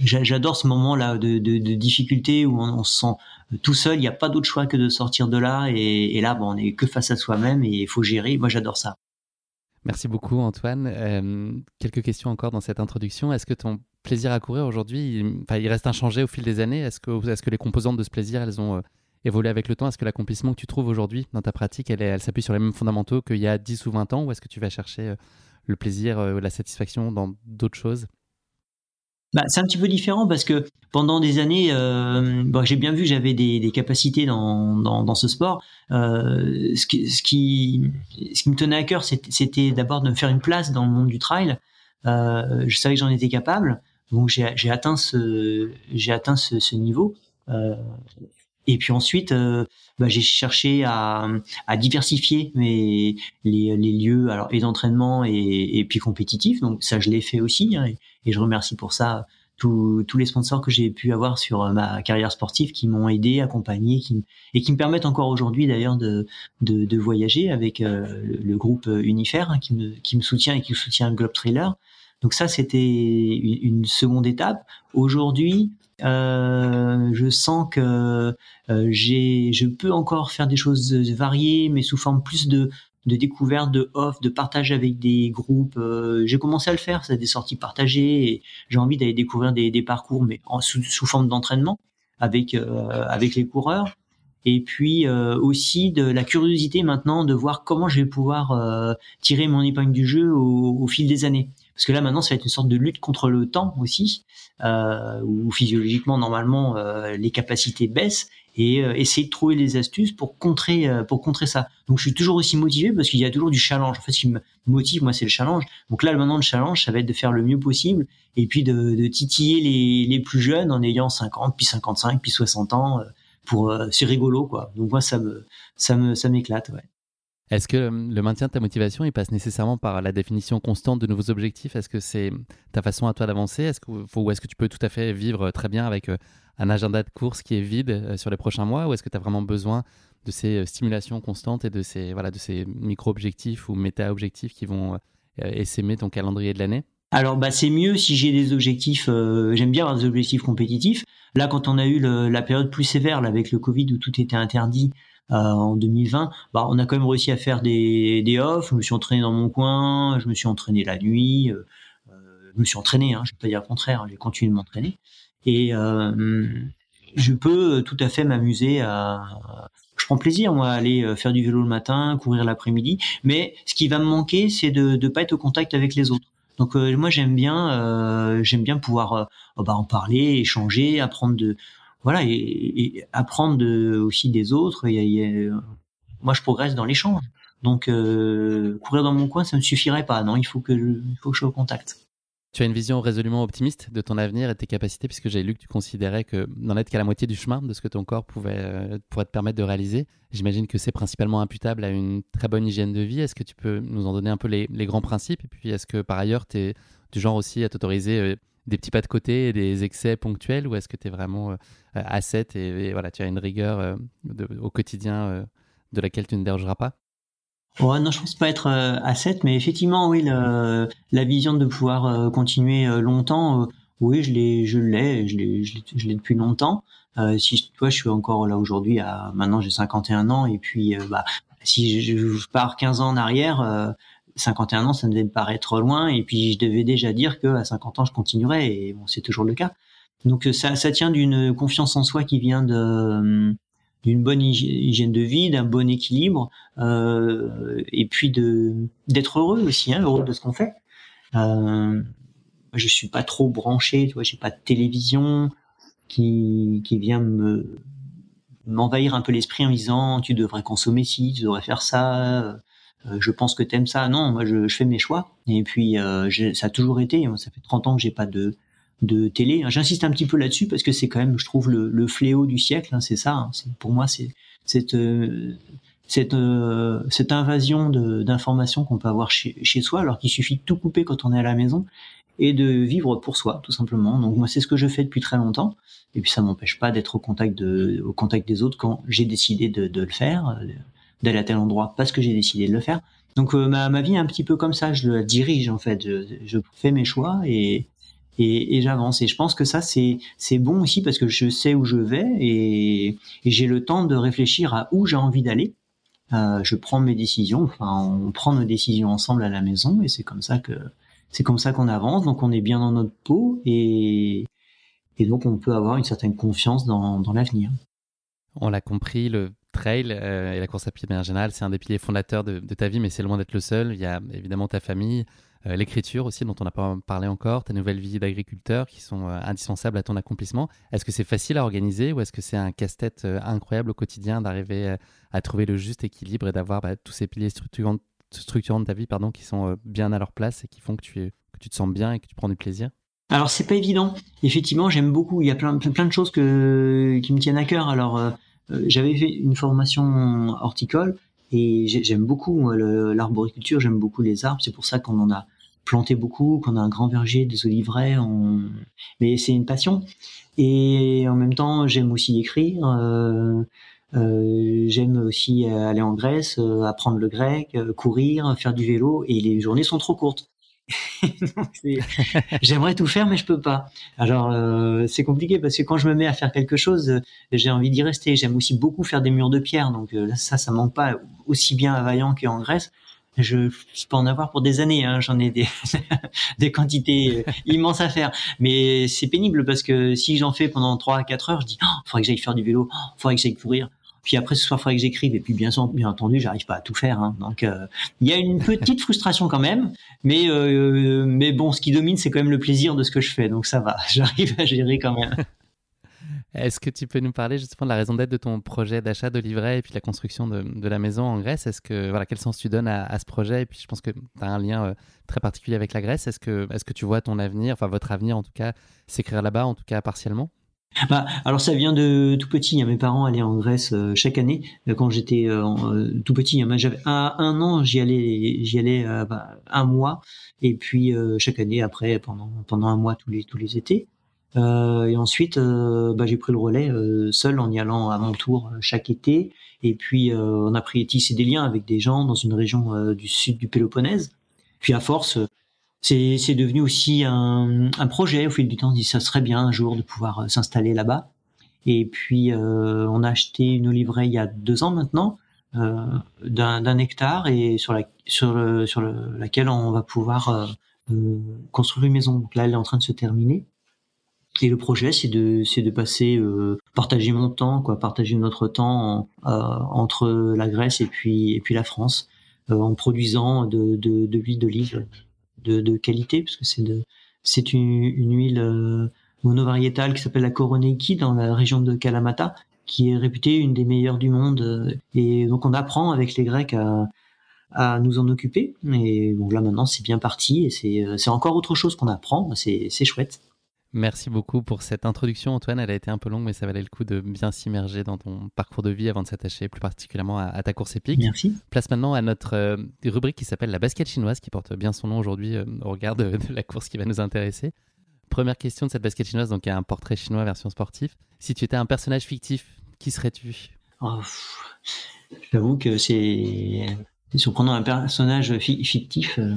J'adore ce moment-là de, de, de, difficulté où on, se sent tout seul, il n'y a pas d'autre choix que de sortir de là, et, et là, bon, on est que face à soi-même et il faut gérer. Moi, j'adore ça. Merci beaucoup, Antoine. Euh, quelques questions encore dans cette introduction. Est-ce que ton plaisir à courir aujourd'hui, il, il reste inchangé au fil des années? Est-ce que, les composantes de ce plaisir, elles ont évoluer avec le temps? Est-ce que l'accomplissement que tu trouves aujourd'hui dans ta pratique, elle, s'appuie sur les mêmes fondamentaux qu'il y a 10 ou 20 ans? Ou est-ce que tu vas chercher euh, le plaisir, euh, la satisfaction dans d'autres choses? Bah, c'est un petit peu différent parce que pendant des années, euh, bon, j'ai bien vu que j'avais des, des, capacités dans, dans, dans, ce sport. Euh, ce, qui, ce, qui, ce qui me tenait à cœur, c'était d'abord de me faire une place dans le monde du trail. Euh, je savais que j'en étais capable, donc j'ai atteint ce, j'ai atteint ce, ce niveau. Et puis ensuite, euh, bah, j'ai cherché à, à, diversifier mes, les, les lieux alors et d'entraînement et, et, puis compétitifs. Donc ça, je l'ai fait aussi. Hein, et, je remercie pour ça tous, tous les sponsors que j'ai pu avoir sur euh, ma carrière sportive qui m'ont aidé, accompagné, qui, et qui me permettent encore aujourd'hui d'ailleurs de, de, de, voyager avec euh, le, groupe Unifair hein, qui, me, qui me soutient et qui soutient Globe Trailer. Donc ça, c'était une seconde étape. Aujourd'hui, euh, je sens que euh, j'ai, je peux encore faire des choses variées, mais sous forme plus de, de découverte, de off, de partage avec des groupes. Euh, j'ai commencé à le faire, c'est des sorties partagées. Et j'ai envie d'aller découvrir des, des, parcours, mais en, sous, sous forme d'entraînement avec avec les coureurs. Et puis aussi de la curiosité maintenant de voir comment je vais pouvoir tirer mon épingle du jeu au, au fil des années. Parce que là maintenant, ça va être une sorte de lutte contre le temps aussi, euh, où physiologiquement, normalement, euh, les capacités baissent. et essayer de trouver des astuces pour contrer pour contrer ça. Donc je suis toujours aussi motivé parce qu'il y a toujours du challenge. En fait, ce qui me motive moi c'est le challenge. Donc là maintenant le challenge ça va être de faire le mieux possible et puis de, de titiller les, les plus jeunes en ayant 50 puis 55 puis 60 ans pour c'est rigolo quoi. Donc moi ça me ça me ça m'éclate ouais. Est-ce que le maintien de ta motivation, passe nécessairement par la définition constante de nouveaux objectifs? Est-ce que c'est ta façon à toi d'avancer? Est-ce que, Ou est-ce que tu peux tout à fait vivre très bien avec euh, un agenda de course qui est vide euh, sur les prochains mois? Ou est-ce que tu as vraiment besoin de ces euh, stimulations constantes et de ces, micro-objectifs ou méta-objectifs qui vont essaimer ton calendrier de l'année? Alors bah c'est mieux si j'ai des objectifs. J'aime bien avoir des objectifs compétitifs. Là, quand on a eu la période plus sévère avec le Covid où tout était interdit, en 2020, bah, on a quand même réussi à faire des, des off. Je me suis entraîné dans mon coin, je me suis entraîné la nuit, euh, euh, je me suis entraîné, hein, je ne vais pas dire le contraire, hein, j'ai continué de m'entraîner. Et je peux tout à fait m'amuser à, je prends plaisir moi à aller faire du vélo le matin, courir l'après-midi, mais ce qui va me manquer, c'est de ne pas être au contact avec les autres. Donc moi j'aime bien, j'aime bien pouvoir bah, en parler, échanger, apprendre de, voilà et, apprendre aussi des autres. moi, je progresse dans l'échange. Donc, euh, courir dans mon coin, ça ne me suffirait pas. Non, il faut que je, sois au contact. Tu as une vision résolument optimiste de ton avenir et tes capacités, puisque j'ai lu que tu considérais que n'en être qu'à la moitié du chemin de ce que ton corps pouvait, euh, pourrait te permettre de réaliser. J'imagine que c'est principalement imputable à une très bonne hygiène de vie. Est-ce que tu peux nous en donner un peu les, les grands principes? Et puis, est-ce que par ailleurs, tu es du genre aussi à t'autoriser euh, des petits pas de côté et des excès ponctuels ou est-ce que tu es vraiment euh, à 7 et, voilà, tu as une rigueur euh, au quotidien euh, de laquelle tu ne dérogeras pas? Ouais, non, je pense pas être à 7, mais effectivement, oui, la vision de pouvoir continuer longtemps, oui, je l'ai, je l'ai, je l'ai, depuis longtemps. si toi, je suis encore là aujourd'hui, à maintenant j'ai 51 ans, et puis bah, si je, pars 15 ans en arrière, 51 ans, ça devait me paraître loin, et puis je devais déjà dire que à 50 ans, je continuerais, et bon, c'est toujours le cas. Donc ça, ça tient d'une confiance en soi qui vient de d'une bonne hygiène de vie, d'un bon équilibre, euh, et puis de d'être heureux aussi, hein, heureux de ce qu'on fait. Euh, je suis pas trop branché, tu vois, j'ai pas de télévision qui qui vient me m'envahir un peu l'esprit en me disant tu devrais consommer ci, tu devrais faire ça. Euh, je pense que t'aimes ça. Non, moi je, fais mes choix. Et puis euh, ça a toujours été. Ça fait 30 ans que j'ai pas de de télé. J'insiste un petit peu là-dessus parce que c'est quand même, je trouve, le, fléau du siècle. Hein, c'est ça. Hein. Pour moi, c'est cette euh, cette cette invasion d'informations qu'on peut avoir chez, chez soi, alors qu'il suffit de tout couper quand on est à la maison et de vivre pour soi, tout simplement. Donc moi, c'est ce que je fais depuis très longtemps. Et puis ça m'empêche pas d'être au contact au contact des autres quand j'ai décidé de le faire d'aller à tel endroit parce que j'ai décidé de le faire. Donc euh, ma, ma, vie est un petit peu comme ça, je la dirige en fait, je, fais mes choix et, et, j'avance. Et je pense que ça c'est c'est bon aussi parce que je sais où je vais et, et j'ai le temps de réfléchir à où j'ai envie d'aller. Euh, je prends mes décisions, enfin on prend nos décisions ensemble à la maison et c'est comme ça que c'est comme ça qu'on avance. Donc on est bien dans notre peau et et donc on peut avoir une certaine confiance dans, dans l'avenir. On l'a compris, le trail euh, et la course à pied de manière générale, c'est un des piliers fondateurs de, ta vie, mais c'est loin d'être le seul. Il y a évidemment ta famille, euh, l'écriture aussi, dont on n'a pas parlé encore, ta nouvelle vie d'agriculteur qui sont euh, indispensables à ton accomplissement. Est-ce que c'est facile à organiser ou est-ce que c'est un casse-tête incroyable au quotidien d'arriver à trouver le juste équilibre et d'avoir bah, tous ces piliers structurants, de ta vie pardon, qui sont bien à leur place et qui font que tu, te sens bien et que tu prends du plaisir? Alors c'est pas évident. Effectivement, j'aime beaucoup. Il y a plein, de choses qui me tiennent à cœur. Alors j'avais fait une formation horticole et j'aime beaucoup l'arboriculture, j'aime beaucoup les arbres. C'est pour ça qu'on en a planté beaucoup, qu'on a un grand verger, des oliveraies. On... Mais c'est une passion. Et en même temps, j'aime aussi écrire. Euh, euh, j'aime aussi aller en Grèce, apprendre le grec, courir, faire du vélo. Et les journées sont trop courtes. J'aimerais tout faire, mais je peux pas. Alors euh, c'est compliqué parce que quand je me mets à faire quelque chose, euh, j'ai envie d'y rester. J'aime aussi beaucoup faire des murs de pierre, donc euh, ça, ça manque pas aussi bien à Vaillant qu'en Grèce. Je, peux en avoir pour des années. Hein. J'en ai des, quantités immenses à faire, mais c'est pénible parce que si j'en fais pendant 3 à 4 heures, je dis, il oh, faudrait que j'aille faire du vélo, oh, faudrait que j'aille courir. Puis après, ce soir, il faudrait que j'écrive. Et puis, bien, bien entendu, j'arrive pas à tout faire. Hein. Donc, euh, il y a une petite frustration quand même. Mais, euh, mais bon, ce qui domine, c'est quand même le plaisir de ce que je fais. Donc, ça va. J'arrive à gérer quand même. Est-ce que tu peux nous parler justement de la raison d'être de ton projet d'achat de livret et puis de la construction de, la maison en Grèce? Est-ce que voilà quel sens tu donnes à, ce projet? Et puis je pense que tu as un lien euh, très particulier avec la Grèce. Est-ce que est-ce que tu vois ton avenir, enfin votre avenir en tout cas, s'écrire là-bas, en tout cas partiellement? Bah, alors ça vient de tout petit. Mes parents allaient en Grèce euh, chaque année. Euh, quand j'étais tout petit, hein, j'avais un, an, j'y allais, j'y allais bah, un mois, et puis chaque année après pendant un mois tous les tous les étés. Euh, et ensuite, euh, bah, j'ai pris le relais euh, seul en y allant à mon tour chaque été. Et puis, on a pris tisser des liens avec des gens dans une région du sud du Péloponnèse. Puis, à force, c'est, devenu aussi un, un, projet. Au fil du temps, on dit ça serait bien un jour de pouvoir s'installer là-bas. Et puis, on a acheté une oliveraie il y a deux ans maintenant. Euh, d'un, hectare et sur, la, sur, le, sur le, laquelle on va pouvoir euh, construire une maison. Donc là, elle est en train de se terminer. Et le projet, c'est de, c'est de passer, euh, partager mon temps, quoi, partager notre temps euh, entre la Grèce et puis et puis la France, euh, en produisant de, de, de l'huile d'olive de, qualité, parce que c'est c'est une, une huile euh, monovariétale qui s'appelle la Koroneiki dans la région de Kalamata, qui est réputée une des meilleures du monde. Et donc on apprend avec les Grecs à, à nous en occuper. Et bon là maintenant c'est bien parti et c'est, c'est encore autre chose qu'on apprend. C'est chouette. Merci beaucoup pour cette introduction, Antoine. Elle a été un peu longue, mais ça valait le coup de bien s'immerger dans ton parcours de vie avant de s'attacher plus particulièrement à, ta course épique. Merci. Place maintenant à notre euh, rubrique qui s'appelle la basket chinoise, qui porte bien son nom aujourd'hui euh, au regard de, la course qui va nous intéresser. Première question de cette basket chinoise, donc il y a un portrait chinois version sportif. Si tu étais un personnage fictif, qui serais-tu? Oh, J'avoue que c'est surprenant un personnage fictif. Euh,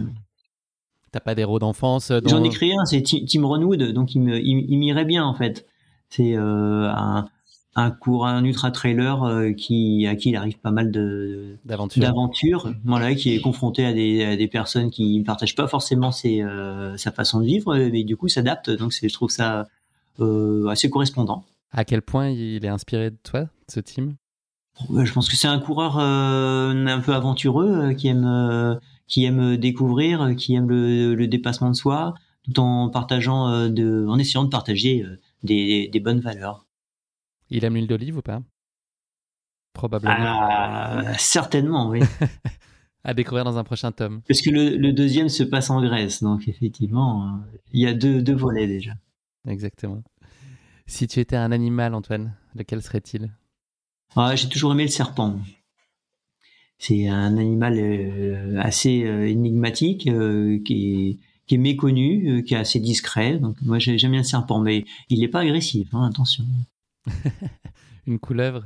T'as pas d'héros d'enfance euh, J'en ai créé un, c'est Tim Ronwood, donc il m'irait bien en fait. C'est euh, un, un court, un ultra trailer euh, qui à qui il arrive pas mal de d'aventures, voilà, qui est confronté à des, à des personnes qui ne partagent pas forcément ses, sa façon de vivre, mais du coup s'adapte. Donc je trouve ça assez correspondant. À quel point il est inspiré de toi, ce team? Je pense que c'est un coureur un peu aventureux qui aime qui aime découvrir, qui aime le, dépassement de soi, tout en partageant, euh, de, en essayant de partager euh, des, des, bonnes valeurs. Il aime l'huile d'olive ou pas? Probablement. Ah, certainement, oui. à découvrir dans un prochain tome. Parce que le, le, deuxième se passe en Grèce, donc effectivement, euh, il y a deux, deux volets déjà. Exactement. Si tu étais un animal, Antoine, lequel serait-il? Ah, J'ai toujours aimé le serpent. C'est un animal euh, assez euh, énigmatique euh, qui est, qui est méconnu, qui est assez discret. Donc moi j'aime bien le serpent, mais il n'est pas agressif. Hein, attention. une couleuvre.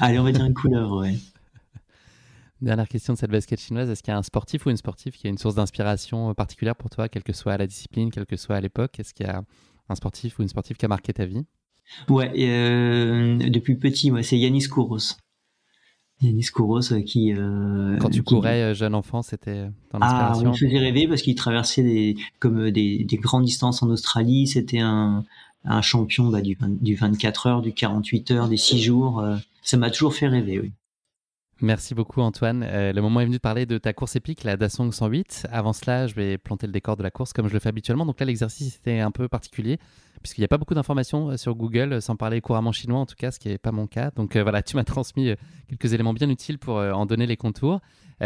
Allez, on va dire une couleuvre, ouais. Dernière question de cette basket chinoise. Est-ce qu'il y a un sportif ou une sportive qui a une source d'inspiration particulière pour toi, quelle que soit la discipline, quelle que soit à l'époque? Est-ce qu'il y a un sportif ou une sportive qui a marqué ta vie? Ouais, depuis petit, moi, c'est Yanis Kouros. Yanis Kouros euh, qui euh, quand tu courais euh, jeune enfant c'était ton ah, inspiration. ah, me faisait rêver parce qu'il traversait des comme des, des, grandes distances en Australie. C'était un, un champion bah, du, du 24 heures du 48 heures des 6 jours ça m'a toujours fait rêver oui Merci beaucoup Antoine. le moment est venu de parler de ta course épique, la Dasong 108. Avant cela, je vais planter le décor de la course comme je le fais habituellement. Donc là, l'exercice était un peu particulier puisqu'il n'y a pas beaucoup d'informations euh, sur Google, euh, sans parler couramment chinois en tout cas, ce qui n'est pas mon cas. Donc euh, voilà, tu m'as transmis quelques éléments bien utiles pour en donner les contours.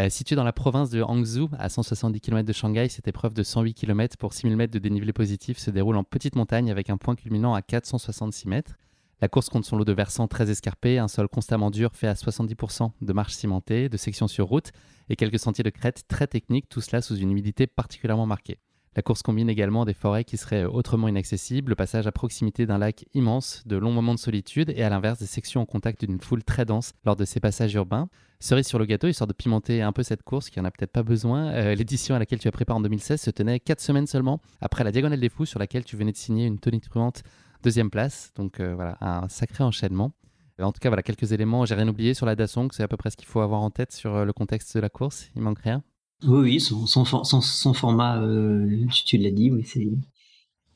situé dans la province de Hangzhou, à 170 km de Shanghai, cette épreuve de 108 km pour 6000 mètres de dénivelé positif se déroule en petite montagne avec un point culminant à 466 mètres. La course compte son lot de versants très escarpés, un sol constamment dur fait à 70% de marches cimentées, de sections sur route et quelques sentiers de crête très techniques, tout cela sous une humidité particulièrement marquée. La course combine également des forêts qui seraient autrement inaccessibles, le passage à proximité d'un lac immense, de longs moments de solitude et à l'inverse des sections en contact d'une foule très dense lors de ces passages urbains. Cerise sur le gâteau, histoire de pimenter un peu cette course qui en a peut-être pas besoin, euh, l'édition à laquelle tu as préparé en 2016 se tenait 4 semaines seulement après la Diagonale des Fous sur laquelle tu venais de signer une tonitruante deuxième place. Donc euh, voilà, un sacré enchaînement. Euh, en tout cas, voilà quelques éléments. J'ai rien oublié sur la Dasong, c'est à peu près ce qu'il faut avoir en tête sur le contexte de la course. Il manque rien. Oui, oui, son, son, son, son format, euh, tu, l'as dit, oui,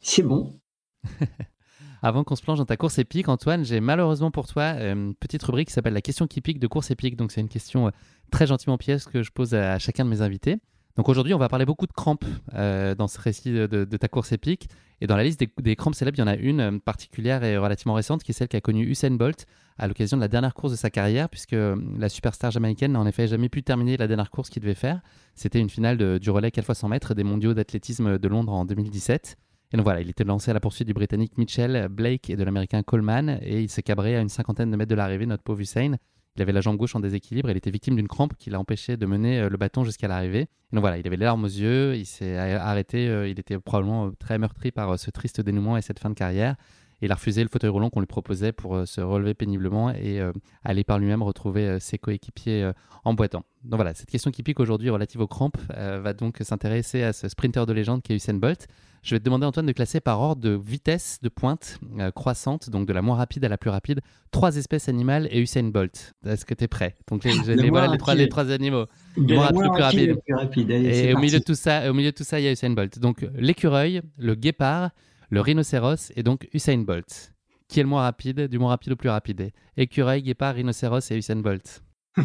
c'est, bon. Avant qu'on se plonge dans ta course épique, Antoine, j'ai malheureusement pour toi euh, une petite rubrique qui s'appelle la question qui pique de course épique. Donc, c'est une question euh, très gentiment pièce que je pose à chacun de mes invités. Donc aujourd'hui, on va parler beaucoup de crampes euh, dans ce récit de, ta course épique. Et dans la liste des, crampes célèbres, il y en a une euh, particulière et relativement récente, qui est celle qui a connu Usain Bolt à l'occasion de la dernière course de sa carrière, puisque euh, la superstar jamaïcaine n'a en effet jamais pu terminer la dernière course qu'il devait faire. C'était une finale du relais 4 x 100 mètres des mondiaux d'athlétisme de Londres en 2017. Et donc voilà, il était lancé à la poursuite du Britannique Mitchell, Blake et de l'Américain Coleman, et il s'est cabré à une cinquantaine de mètres de l'arrivée, notre pauvre Usain. Il avait la jambe gauche en déséquilibre. Il était victime d'une crampe qui l'a empêché de mener euh, le bâton jusqu'à l'arrivée. donc voilà, il avait les larmes aux yeux. Il s'est arrêté. Euh, il était probablement euh, très meurtri par ce triste dénouement et cette fin de carrière. Il a refusé le fauteuil roulant qu'on lui proposait pour se relever péniblement et aller par lui-même retrouver ses coéquipiers en boitant. Donc voilà, cette question qui pique aujourd'hui relative aux crampes va donc s'intéresser à ce sprinter de légende qui est Usain Bolt. Je vais te demander, Antoine, de classer par ordre de vitesse de pointe euh, croissante, donc de la moins rapide à la plus rapide, trois espèces animales et Usain Bolt. Est-ce que tu es prêt? Donc, les, voilà les trois, les trois animaux. Le moins rapide, le plus rapide. et au milieu, de tout ça, au milieu de tout ça, il y a Usain Bolt. Donc, l'écureuil, le guépard, le rhinocéros et donc Usain Bolt. Qui est le moins rapide, du moins rapide au plus rapide? Écureuil, guépard, rhinocéros et Usain Bolt.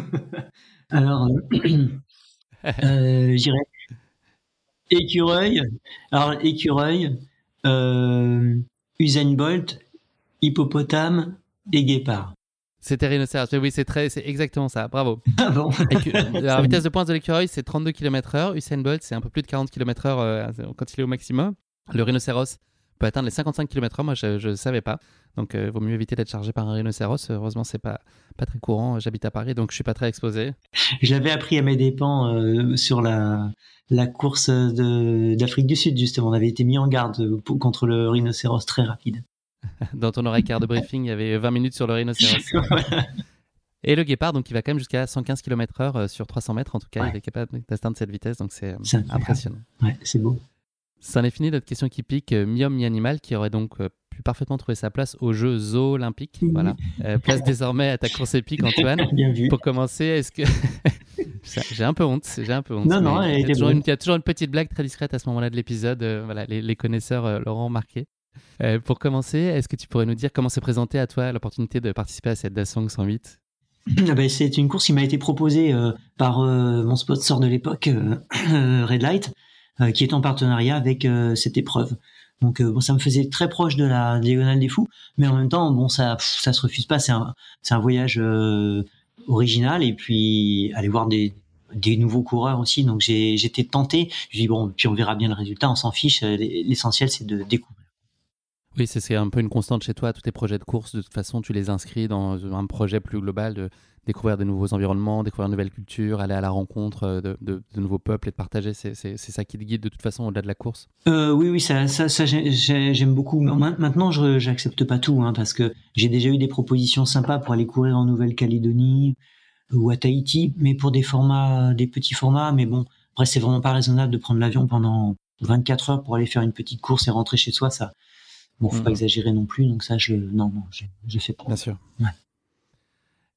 Alors, euh, j'irais écureuil. Alors, écureuil, euh, Usain Bolt, hippopotame et guépard. C'était rhinocéros. Oui, c'est très, c'est exactement ça. Bravo. Ah bon? La vitesse de pointe de l'écureuil, c'est 32 km/h. Usain Bolt, c'est un peu plus de 40 km/h euh, quand il est au maximum. Le rhinocéros peut atteindre les 55 km/h. Moi, je ne savais pas. Donc, il euh, vaut mieux éviter d'être chargé par un rhinocéros. Heureusement, c'est pas pas très courant. J'habite à Paris, donc je suis pas très exposé. Je l'avais appris à mes dépens euh, sur la la course d'Afrique du Sud, justement. On avait été mis en garde contre le rhinocéros très rapide. Dans ton oreille de briefing, il y avait 20 minutes sur le rhinocéros. Et le guépard, donc il va quand même jusqu'à 115 km/h euh, sur 300 mètres. En tout cas, il est capable d'atteindre cette vitesse, donc c'est impressionnant. Ouais, c'est beau. Ça en est fini notre question qui pique. Euh, mi-homme, mi-animal, qui aurait donc euh, pu parfaitement trouver sa place aux Jeux Zoo Olympiques. Voilà. Euh, place désormais à ta course épique, Antoine. Bien vu. Pour commencer, est-ce que. j'ai un peu honte. J'ai un peu honte. Non, non, il y, a toujours une, il y a toujours une petite blague très discrète à ce moment-là de l'épisode. voilà, les, connaisseurs l'auront remarqué. pour commencer, est-ce que tu pourrais nous dire comment s'est présentée à toi l'opportunité de participer à cette Dasong 108 ah ben, c'est une course qui m'a été proposée par mon sponsor de l'époque, Red Light, euh, qui est en partenariat avec euh, cette épreuve. Donc euh, bon, ça me faisait très proche de la diagonale des fous, mais en même temps, bon, ça, ça se refuse pas. C'est un, c'est un voyage original et puis aller voir des, des nouveaux coureurs aussi. Donc j'ai, j'étais tenté. Je dis bon, puis on verra bien le résultat. On s'en fiche. L'essentiel, c'est de découvrir. Oui, c'est un peu une constante chez toi. Tous tes projets de course, de toute façon, tu les inscris dans un projet plus global de découvrir de nouveaux environnements, découvrir une nouvelle culture, aller à la rencontre euh, de, de, nouveaux peuples et de partager. C'est ça qui te guide de toute façon au-delà de la course? Euh, Oui, oui, ça, ça, ça j'aime beaucoup. Maintenant, je n'accepte pas tout hein, parce que j'ai déjà eu des propositions sympas pour aller courir en Nouvelle-Calédonie ou à Tahiti, mais pour des formats, des petits formats. Mais bon, après, c'est vraiment pas raisonnable de prendre l'avion pendant 24 heures pour aller faire une petite course et rentrer chez soi. Ça, bon, faut pas mmh. exagérer non plus. Donc ça, je, non, non, pas. Bien sûr. Ouais.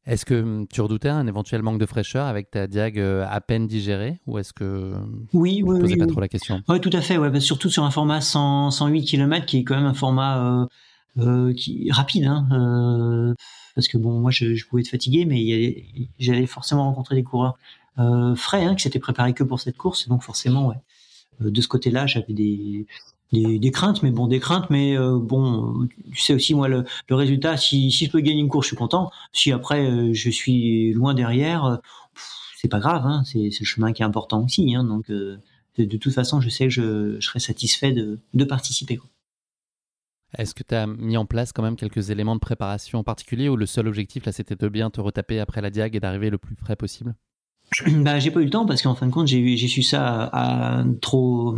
Est-ce que hum, tu redoutais un éventuel manque de fraîcheur avec ta diag euh, à peine digérée ou est-ce que oui, oui, posais oui, pas trop la question? Oui, tout à fait. Ouais, bah, surtout sur un format 100, 108 km qui est quand même un format euh, euh, qui rapide. Hein, parce que bon, moi, je, pouvais être fatigué, mais j'allais forcément rencontrer des coureurs frais hein, qui s'étaient préparés que pour cette course. Donc forcément, ouais. de ce côté-là, j'avais des des, craintes, mais bon, des craintes, mais euh, bon, tu sais aussi moi le, résultat. Si, si je peux gagner une course, je suis content. Si après euh, je suis loin derrière, euh, c'est pas grave. Hein, c'est le chemin qui est important aussi. Hein, donc de, toute façon, je sais que je, je serai satisfait de, de participer. Est-ce que tu as mis en place quand même quelques éléments de préparation en particulier ou le seul objectif là c'était de bien te retaper après la diag et d'arriver le plus frais possible? Bah, j'ai pas eu le temps parce qu'en fin de compte j'ai su ça à trop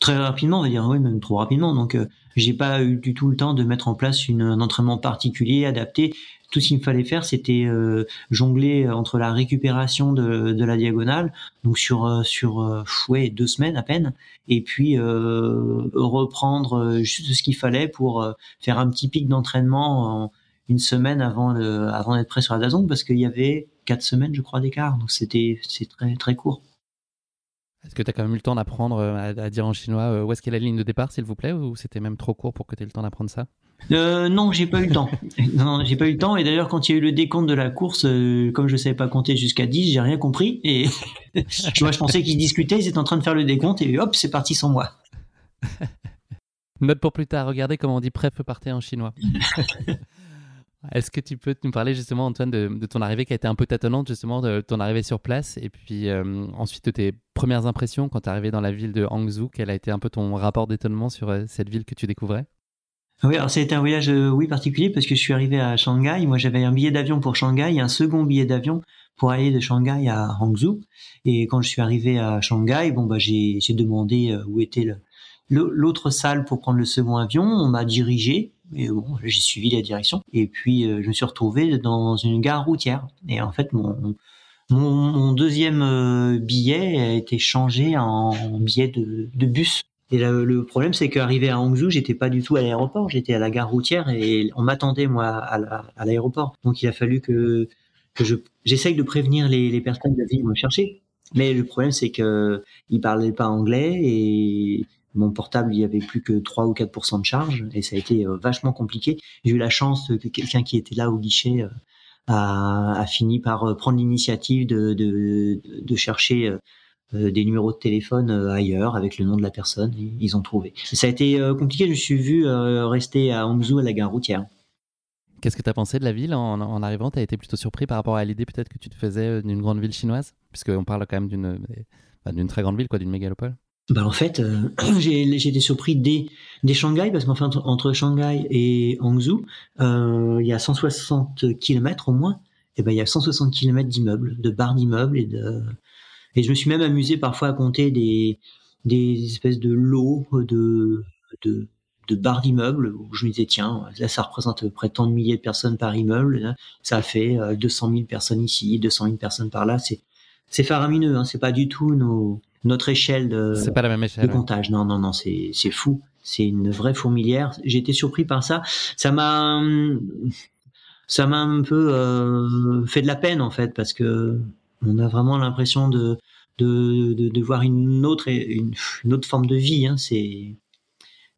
très rapidement, on va dire, oui, même trop rapidement. Donc, euh, j'ai pas eu du tout le temps de mettre en place une, un entraînement particulier, adapté. Tout ce qu'il me fallait faire, c'était euh, jongler entre la récupération de, de la diagonale, donc sur euh, sur euh, ouais deux semaines à peine, et puis reprendre juste ce qu'il fallait pour faire un petit pic d'entraînement une semaine avant de, avant d'être prêt sur la Dazon, parce qu'il y avait quatre semaines, je crois, d'écart. Donc c'était c'est très très court. Est-ce que tu as quand même eu le temps d'apprendre à, dire en chinois où est-ce qu'est la ligne de départ, s'il vous plaît, ou c'était même trop court pour que tu aies le temps d'apprendre ça? Euh, non, j'ai pas eu le temps. non, j'ai pas eu le temps. Et d'ailleurs, quand il y a eu le décompte de la course, euh, comme je savais pas compter jusqu'à 10, j'ai rien compris. Et moi, je pensais qu'ils discutaient, ils étaient en train de faire le décompte et hop, c'est parti sans moi. Note pour plus tard, regardez comment on dit prêt peut partir en chinois. Est-ce que tu peux nous parler justement, Antoine, de, ton arrivée qui a été un peu tâtonnante, justement, de ton arrivée sur place, et puis euh, ensuite de tes premières impressions quand tu es arrivé dans la ville de Hangzhou, quel a été un peu ton rapport d'étonnement sur cette ville que tu découvrais? Oui, alors c'était un voyage euh, oui particulier parce que je suis arrivé à Shanghai. Moi, j'avais un billet d'avion pour Shanghai et un second billet d'avion pour aller de Shanghai à Hangzhou. Et quand je suis arrivé à Shanghai, bon bah j'ai demandé euh, où était l'autre salle pour prendre le second avion. On m'a dirigé et bon, j'ai suivi la direction. Et puis euh, je me suis retrouvé dans une gare routière. Et en fait, mon mon, deuxième billet a été changé en billet de, bus et le problème, c'est qu'arrivé à Hangzhou, j'étais pas du tout à l'aéroport, j'étais à la gare routière et on m'attendait moi à l'aéroport. Donc il a fallu que que je j'essaye de prévenir les, les personnes de venir me chercher. Mais le problème, c'est que ils parlaient pas anglais et mon portable, il y avait plus que 3 ou 4% de charge et ça a été euh, vachement compliqué. J'ai eu la chance que quelqu'un qui était là au guichet euh, a, fini par euh, prendre l'initiative de, chercher des numéros de téléphone ailleurs avec le nom de la personne. ils ont trouvé. Ça a été compliqué. Je me suis vu rester à Hangzhou à la gare routière. Qu'est-ce que tu as pensé de la ville en, arrivant? Tu as été plutôt surpris par rapport à l'idée peut-être que tu te faisais d'une grande ville chinoise? Puisqu'on parle quand même d'une d'une très grande ville, quoi, d'une mégalopole. Bah en fait, j'ai été surpris dès, dès Shanghai, parce qu'enfin, entre, entre, Shanghai et Hangzhou, il y a 160 km au moins, et ben il y a 160 km d'immeubles, de barres d'immeubles et de, et je me suis même amusé parfois à compter des, des espèces de lots de, de, de barres d'immeubles où je me disais, tiens, là, ça représente près de tant de milliers de personnes par immeuble. ça fait 200 euh, 000 personnes ici, 200 000 personnes par là. C'est, c'est faramineux, hein, c'est pas du tout nos, notre échelle de, c'est pas la même échelle, de comptage. Non, non, non, c'est, c'est fou. C'est une vraie fourmilière. J'ai été surpris par ça. Ça m'a, ça m'a un peu euh, fait de la peine en fait parce que on a vraiment l'impression de de, de, de, voir une autre une, une, autre forme de vie. Hein. C'est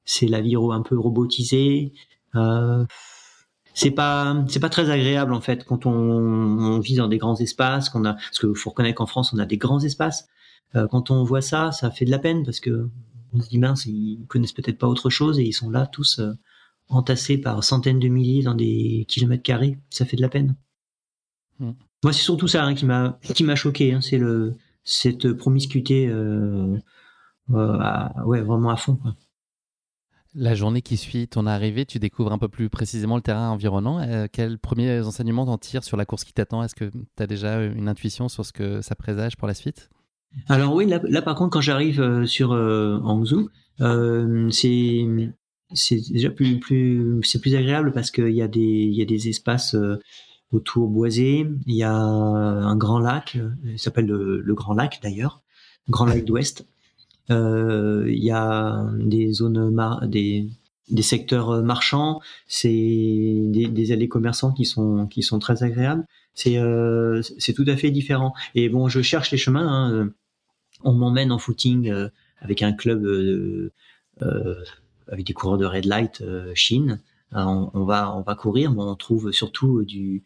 c'est la vie un peu robotisée. Euh, c'est pas c'est pas très agréable en fait quand on, on vit dans des grands espaces qu'on a parce que faut reconnaître qu'en France on a des grands espaces quand on voit ça ça fait de la peine parce que on se dit mince ils connaissent peut-être pas autre chose et ils sont là tous euh, entassés par centaines de milliers dans des kilomètres carrés ça fait de la peine hmm. moi c'est surtout ça hein, qui m'a qui m'a choqué hein, c'est le cette promiscuité euh, euh, ouais, vraiment à fond. La journée qui suit ton arrivée, tu découvres un peu plus précisément le terrain environnant. Euh, quels premiers enseignements t'en tires sur la course qui t'attend? Est-ce que tu as déjà une intuition sur ce que ça présage pour la suite? Alors oui, là, par contre, quand j'arrive sur Hangzhou, c'est c'est déjà plus agréable parce qu'il y a des espaces autour boisé. Il y a un grand lac, il s'appelle le, Grand Lac d'ailleurs, Grand Lac d'Ouest. Euh, il y a des zones, des, secteurs marchands, c'est des, allées commerçants qui sont très agréables. C'est euh, c'est tout à fait différent. Et bon, je cherche les chemins. Hein. On m'emmène en footing euh, avec un club euh, avec des coureurs de red light Chine. Euh, on, va on va courir, mais on trouve surtout du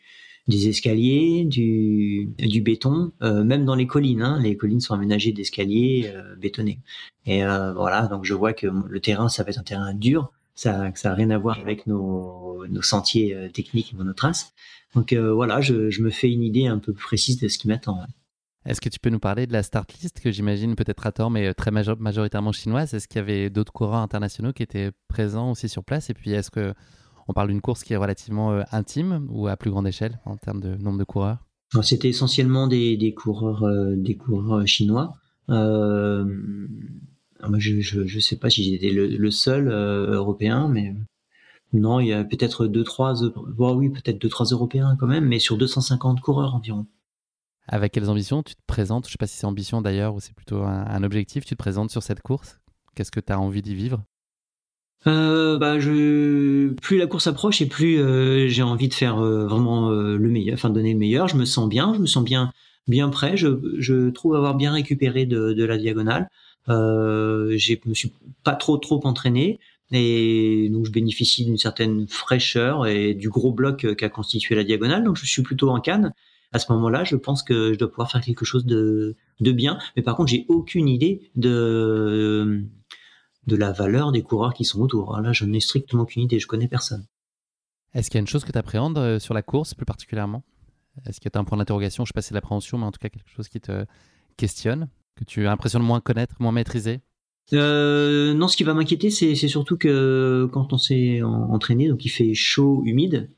des escaliers, du, du béton, euh, même dans les collines. Hein, les collines sont aménagées d'escaliers euh, bétonnés. Et voilà, donc je vois que le terrain, ça va être un terrain dur. Ça, ça a rien à voir avec nos, nos sentiers techniques et monotraces. Donc voilà, je, je, me fais une idée un peu précise de ce qui m'attend. Est-ce que tu peux nous parler de la start list que j'imagine peut-être à tort, mais très majoritairement chinoise? Est-ce qu'il y avait d'autres coureurs internationaux qui étaient présents aussi sur place? Et puis est-ce que on parle d'une course qui est relativement euh, intime ou à plus grande échelle en termes de nombre de coureurs? C'était essentiellement des, coureurs, euh, chinois. Euh, je ne sais pas si j'étais le, seul européen, mais non, il y a peut-être deux trois, oui, peut-être deux trois européens quand même, mais sur 250 coureurs environ. Avec quelles ambitions tu te présentes? Je ne sais pas si c'est ambition d'ailleurs ou c'est plutôt un, objectif. Tu te présentes sur cette course? Qu'est-ce que tu as envie d'y vivre? Euh, bah, plus la course approche et plus euh, j'ai envie de faire euh, vraiment le meilleur, enfin donner le meilleur. Je me sens bien, je me sens bien bien prêt. Je, trouve avoir bien récupéré de, la diagonale. Je me suis pas trop trop entraîné et donc je bénéficie d'une certaine fraîcheur et du gros bloc qu'a constitué la diagonale. Donc je suis plutôt en canne. À ce moment-là, je pense que je dois pouvoir faire quelque chose de, de bien. Mais par contre, j'ai aucune idée de de la valeur des coureurs qui sont autour. Là, je n'ai strictement aucune idée. Je connais personne. Est-ce qu'il y a une chose que tu appréhendes euh, sur la course plus particulièrement? Est-ce que tu as un point d'interrogation? Je sais pas si c'est l'appréhension, mais en tout cas quelque chose qui te questionne, que tu as l'impression de moins connaître, moins maîtriser? Euh, non, ce qui va m'inquiéter, c'est surtout que quand on s'est entraîné, donc il fait chaud, humide,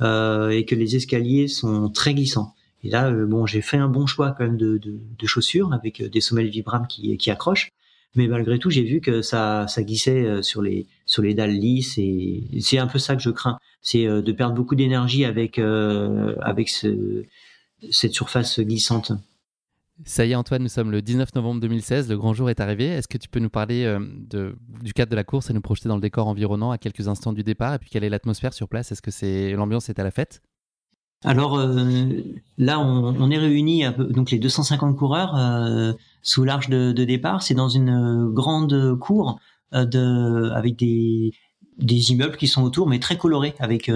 euh, et que les escaliers sont très glissants. Et là, euh, bon, j'ai fait un bon choix quand même de, chaussures avec des semelles Vibram qui, accrochent, mais malgré tout, j'ai vu que ça, glissait euh, sur les dalles lisses, et c'est un peu ça que je crains, c'est euh, de perdre beaucoup d'énergie avec avec ce, cette surface glissante. Ça y est Antoine, nous sommes le 19 novembre 2016, le grand jour est arrivé. Est-ce que tu peux nous parler euh, du cadre de la course et nous projeter dans le décor environnant à quelques instants du départ? Et puis quelle est l'atmosphère sur place? Est-ce que l'ambiance est à la fête? Alors euh, là, on, est réunis, donc les 250 coureurs euh, sous l'arche de, départ. C'est dans une grande cour de, avec des, des immeubles qui sont autour, mais très colorés, avec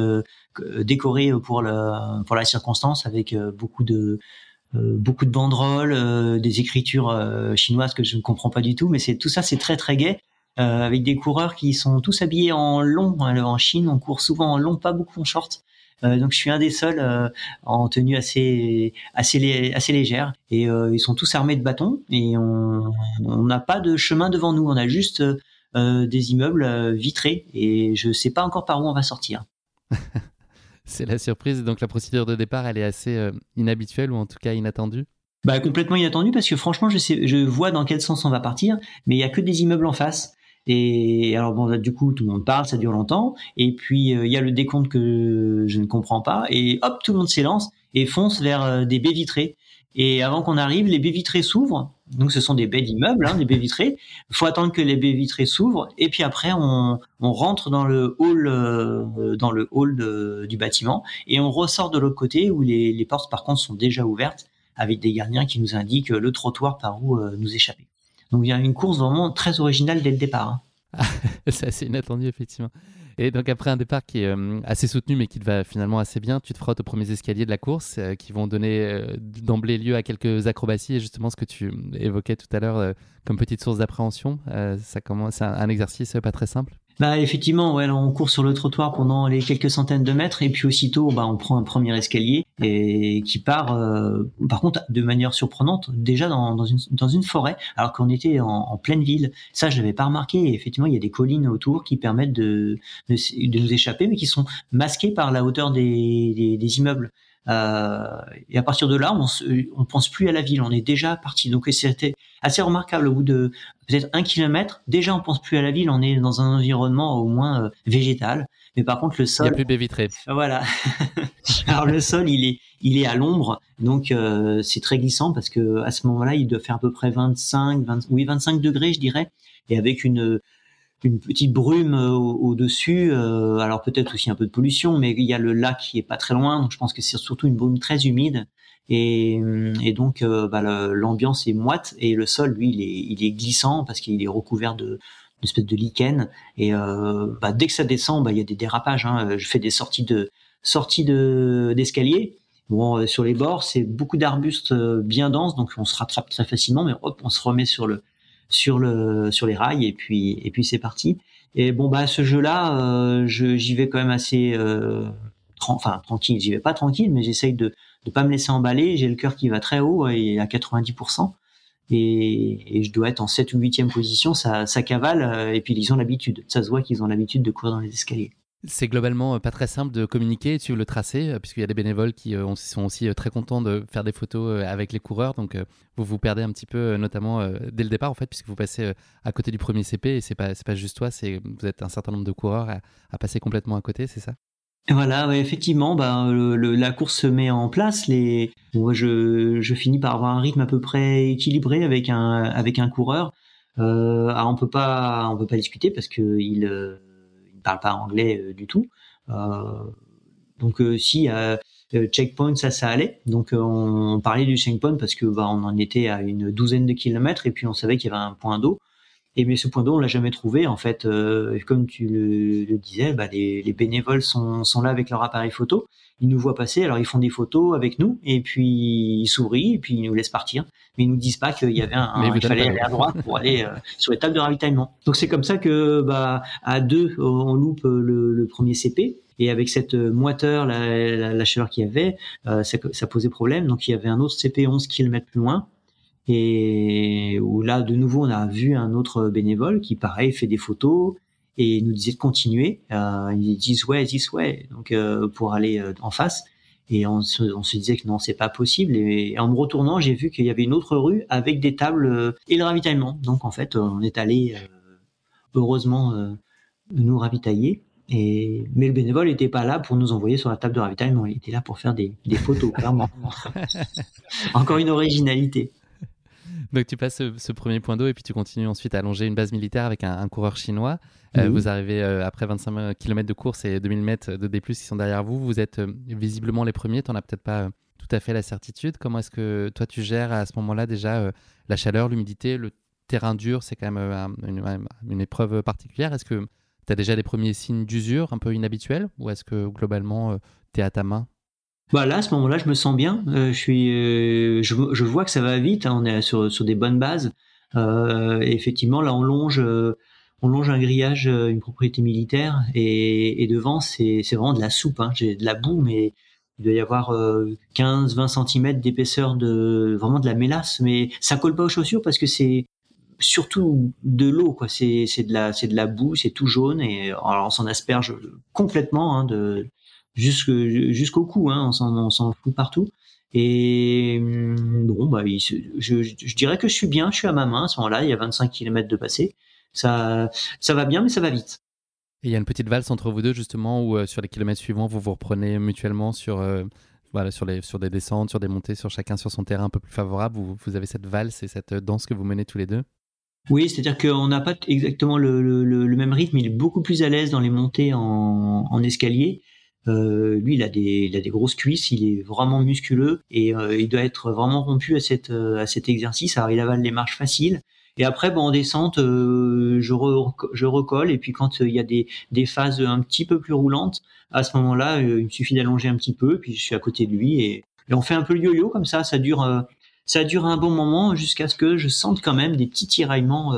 décorés pour la pour la circonstance, avec beaucoup de euh, beaucoup de banderoles, euh, des écritures euh, chinoises que je ne comprends pas du tout, mais c'est tout ça, c'est très très gai. avec des coureurs qui sont tous habillés en long. en Chine, on court souvent en long, pas beaucoup en short. Donc je suis un des seuls en tenue assez assez assez légère et ils sont tous armés de bâtons et on n'a pas de chemin devant nous on a juste des immeubles vitrés et je sais pas encore par où on va sortir c'est la surprise. Donc la procédure de départ, elle est assez euh, inhabituelle ou en tout cas inattendue? Bah, complètement inattendue parce que franchement, je, sais, je vois dans quel sens on va partir, mais il y a que des immeubles en face. Et alors bon, du coup, tout le monde parle, ça dure longtemps. Et puis euh, il y a le décompte que je ne comprends pas. Et hop, tout le monde s'élance et fonce vers euh, des baies vitrées. Et avant qu'on arrive, les baies vitrées s'ouvrent. Donc ce sont des baies d'immeubles, hein, des baies vitrées. Il faut attendre que les baies vitrées s'ouvrent et puis après on, rentre dans le hall, euh, dans le hall du bâtiment et on ressort de l'autre côté où les, les, portes par contre sont déjà ouvertes avec des gardiens qui nous indiquent le trottoir par où euh, nous échapper. Donc il y a une course vraiment très originale dès le départ. Hein. C'est assez inattendu effectivement. Et donc après un départ qui est euh, assez soutenu mais qui te va finalement assez bien, tu te frottes aux premiers escaliers de la course euh, qui vont donner euh, d'emblée lieu à quelques acrobaties et justement ce que tu évoquais tout à l'heure comme petite source d'appréhension, ça commence un, un exercice pas très simple. Bah effectivement, ouais, on court sur le trottoir pendant les quelques centaines de mètres et puis aussitôt, bah, on prend un premier escalier et qui part, euh, par contre, de manière surprenante, déjà dans, une, dans une forêt, alors qu'on était en, pleine ville. Ça, je l'avais pas remarqué. Et effectivement, il y a des collines autour qui permettent de, de, de, nous échapper, mais qui sont masquées par la hauteur des, des, des immeubles. Euh, et à partir de là, on, on pense plus à la ville, on est déjà parti. Donc c'était assez remarquable. Au bout de peut-être un kilomètre, déjà on pense plus à la ville, on est dans un environnement au moins euh, végétal. Mais par contre le sol, il n'y a plus de vitrées. Voilà. Alors le sol, il est il est à l'ombre, donc euh, c'est très glissant parce que à ce moment-là, il doit faire à peu près 25, 20, oui 25 degrés, je dirais, et avec une une petite brume euh, au-dessus. Euh, alors peut-être aussi un peu de pollution, mais il y a le lac qui est pas très loin, donc je pense que c'est surtout une brume très humide. Et, et donc euh, bah, l'ambiance est moite et le sol, lui, il est, il est glissant parce qu'il est recouvert de espèce de lichen. Et bah, dès que ça descend, bah, il y a des dérapages. Hein. Je fais des sorties de sorties de d'escalier. Bon, sur les bords, c'est beaucoup d'arbustes bien denses, donc on se rattrape très facilement, mais hop, on se remet sur le sur le sur les rails et puis et puis c'est parti. Et bon bah ce jeu-là, euh, j'y vais quand même assez euh, enfin tranquille. J'y vais pas tranquille, mais j'essaye de de pas me laisser emballer. J'ai le cœur qui va très haut et à 90%. Et, et, je dois être en 7 ou 8e position, ça, ça cavale, euh, et puis ils ont l'habitude. Ça se voit qu'ils ont l'habitude de courir dans les escaliers. C'est globalement euh, pas très simple de communiquer et de suivre le tracé, euh, puisqu'il y a des bénévoles qui sont aussi très contents de faire des photos avec les coureurs. Donc, vous vous perdez un petit peu, notamment dès le départ, en fait, puisque vous passez à côté du premier CP et c'est pas, pas juste toi, c'est vous êtes un certain nombre de coureurs à, passer complètement à côté, c'est ça? Voilà, effectivement, bah, la course se met en place. Les, je, je, finis par avoir un rythme à peu près équilibré avec un avec un coureur. Euh, on peut pas, on peut pas discuter parce que il parle pas anglais euh, du tout. Euh, Donc si checkpoint, ça, ça allait. Donc on, parlait du checkpoint parce que bah, on en était à une douzaine de kilomètres et puis on savait qu'il y avait un point d'eau. Et mais ce point d'eau, on l'a jamais trouvé. En fait, comme tu le, disais, bah, les, les, bénévoles sont, sont là avec leur appareil photo ils nous voient passer, alors ils font des photos avec nous, et puis ils sourient, et puis ils nous laissent partir. Mais ils nous disent pas qu'il y avait un, il fallait aller à droite pour aller euh, sur les tables de ravitaillement. Donc c'est comme ça que, bah, à deux, on loupe le, premier CP. Et avec cette moiteur, la, la, chaleur qu'il y avait, euh, ça, ça, posait problème. Donc il y avait un autre CP 11 km plus loin. Et où là, de nouveau, on a vu un autre bénévole qui, pareil, fait des photos, et nous disait de continuer. Euh, ils disent ouais, this way, donc euh, pour aller euh, en face. Et on se, on se disait que non, c'est pas possible. Et, en me retournant, j'ai vu qu'il y avait une autre rue avec des tables euh, et le ravitaillement. Donc en fait, on est allé heureusement nous ravitailler. Et, mais le bénévole n'était pas là pour nous envoyer sur la table de ravitaillement. Il était là pour faire des, des photos, clairement. Encore une originalité. Donc tu passes ce, premier point d'eau et puis tu continues ensuite à longer une base militaire avec un, coureur chinois. Euh, vous arrivez euh, après 25 km de course et 2000 mètres de D+, qui sont derrière vous. Vous êtes euh, visiblement les premiers. Tu n'en as peut-être pas tout à fait la certitude. Comment est-ce que toi tu gères à ce moment-là déjà la chaleur, l'humidité, le terrain dur? C'est quand même une, une, épreuve particulière. Est-ce que tu as déjà des premiers signes d'usure un peu inhabituels ou est-ce que globalement tu es à ta main? Bah là, à ce moment-là, je me sens bien. Euh, je suis, euh, je, je, vois que ça va vite. Hein, on est sur, sur des bonnes bases. Euh, effectivement, là, on longe, euh, on longe un grillage, euh, une propriété militaire, et, et devant, c'est, c'est vraiment de la soupe. Hein. J'ai de la boue, mais il doit y avoir 15-20 cm d'épaisseur de vraiment de la mélasse. Mais ça colle pas aux chaussures parce que c'est surtout de l'eau, quoi. C'est, c'est de la, c'est de la boue, c'est tout jaune, et alors on s'en asperge complètement hein, de jusqu'au cou, hein, on s'en fout partout. Et hum, bon, bah, je, je, dirais que je suis bien, je suis à ma main à ce moment-là, il y a 25 km de passé. Ça, ça va bien, mais ça va vite. Et il y a une petite valse entre vous deux, justement, où euh, sur les kilomètres suivants, vous vous reprenez mutuellement sur, euh, voilà, sur, les, sur des descentes, sur des montées, sur chacun sur son terrain un peu plus favorable. Vous, vous avez cette valse et cette danse que vous menez tous les deux? Oui, c'est-à-dire qu'on n'a pas exactement le, le, le, même rythme. Il est beaucoup plus à l'aise dans les montées en, en escalier. Euh, lui, il a des, il a des grosses cuisses, il est vraiment musculeux et euh, il doit être vraiment rompu à cette, euh, à cet exercice. Alors, il avale les marches faciles. Et après, bon, en descente, je, je recolle. Et puis, quand il y a des, des phases un petit peu plus roulantes, à ce moment-là, il me suffit d'allonger un petit peu. Puis, je suis à côté de lui et, et on fait un peu le yo-yo comme ça. Ça dure, ça dure un bon moment jusqu'à ce que je sente quand même des petits tiraillements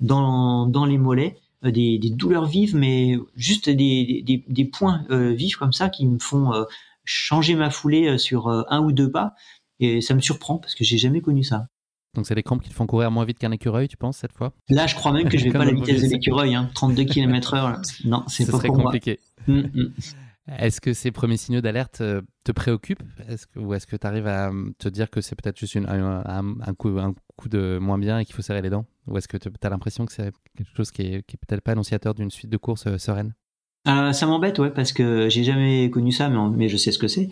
dans, dans les mollets. Euh, des, des, douleurs vives, mais juste des, des, des points euh, vifs comme ça qui me font euh, changer ma foulée sur un ou deux pas. Et ça me surprend parce que j'ai jamais connu ça. Donc c'est des crampes qui te font courir moins vite qu'un écureuil, tu penses, cette fois? Là, je crois même que je vais pas la vitesse de l'écureuil, hein. 32 km heure. Non, c'est pas serait compliqué. Hum, hum. Est-ce que ces premiers signaux d'alerte te préoccupent? Est-ce que, Ou est-ce que tu arrives à te dire que c'est peut-être juste une, un, un, coup, un coup de moins bien et qu'il faut serrer les dents? Ou est-ce que tu as l'impression que c'est quelque chose qui est, peut-être pas annonciateur d'une suite de courses euh, sereine euh, Ça m'embête, ouais, parce que j'ai jamais connu ça, mais, je sais ce que c'est.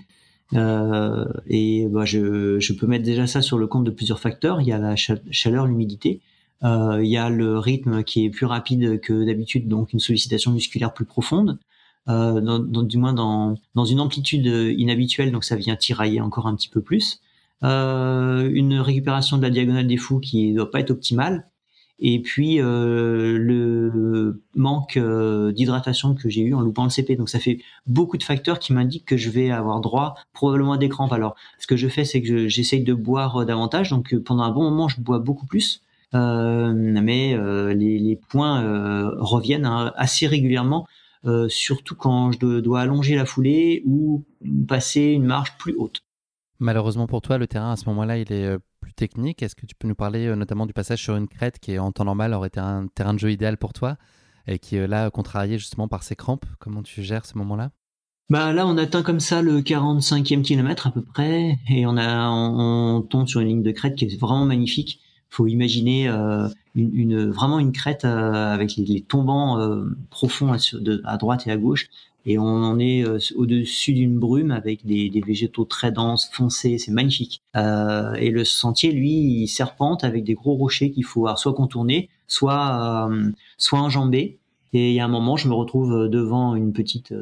Euh, et bah, je, peux mettre déjà ça sur le compte de plusieurs facteurs. Il y a la chaleur, l'humidité. Il y a le rythme qui est plus rapide que d'habitude, donc une sollicitation musculaire plus profonde. Du moins dans, dans une amplitude inhabituelle, donc ça vient tirailler encore un petit peu plus. Une récupération de la diagonale des fous qui doit pas être optimale, et puis euh, le manque euh, d'hydratation que j'ai eu en loupant le CP. Donc ça fait beaucoup de facteurs qui m'indiquent que je vais avoir droit probablement à des crampes. Alors ce que je fais, c'est que j'essaye de boire davantage. Donc pendant un bon moment, je bois beaucoup plus. Euh, mais les, points reviennent hein, assez régulièrement, surtout quand je dois allonger la foulée ou passer une marche plus haute. Malheureusement pour toi, le terrain à ce moment-là, il est euh, technique. Est-ce que tu peux nous parler euh, notamment du passage sur une crête qui, en temps normal, aurait été un terrain de jeu idéal pour toi et qui, euh, là, contrarié justement par ses crampes? Comment tu gères ce moment-là? Bah là, on atteint comme ça le 45e kilomètre à peu près, et on a, on, tombe sur une ligne de crête qui est vraiment magnifique. Faut imaginer une, vraiment une crête avec les, tombants profonds à, droite et à gauche, et on est euh, au-dessus d'une brume avec des, végétaux très denses, foncés, c'est magnifique. Euh, et le sentier, lui, il serpente avec des gros rochers qu'il faut soit contourner, soit euh, soit enjamber. Et il y a un moment, je me retrouve devant une petite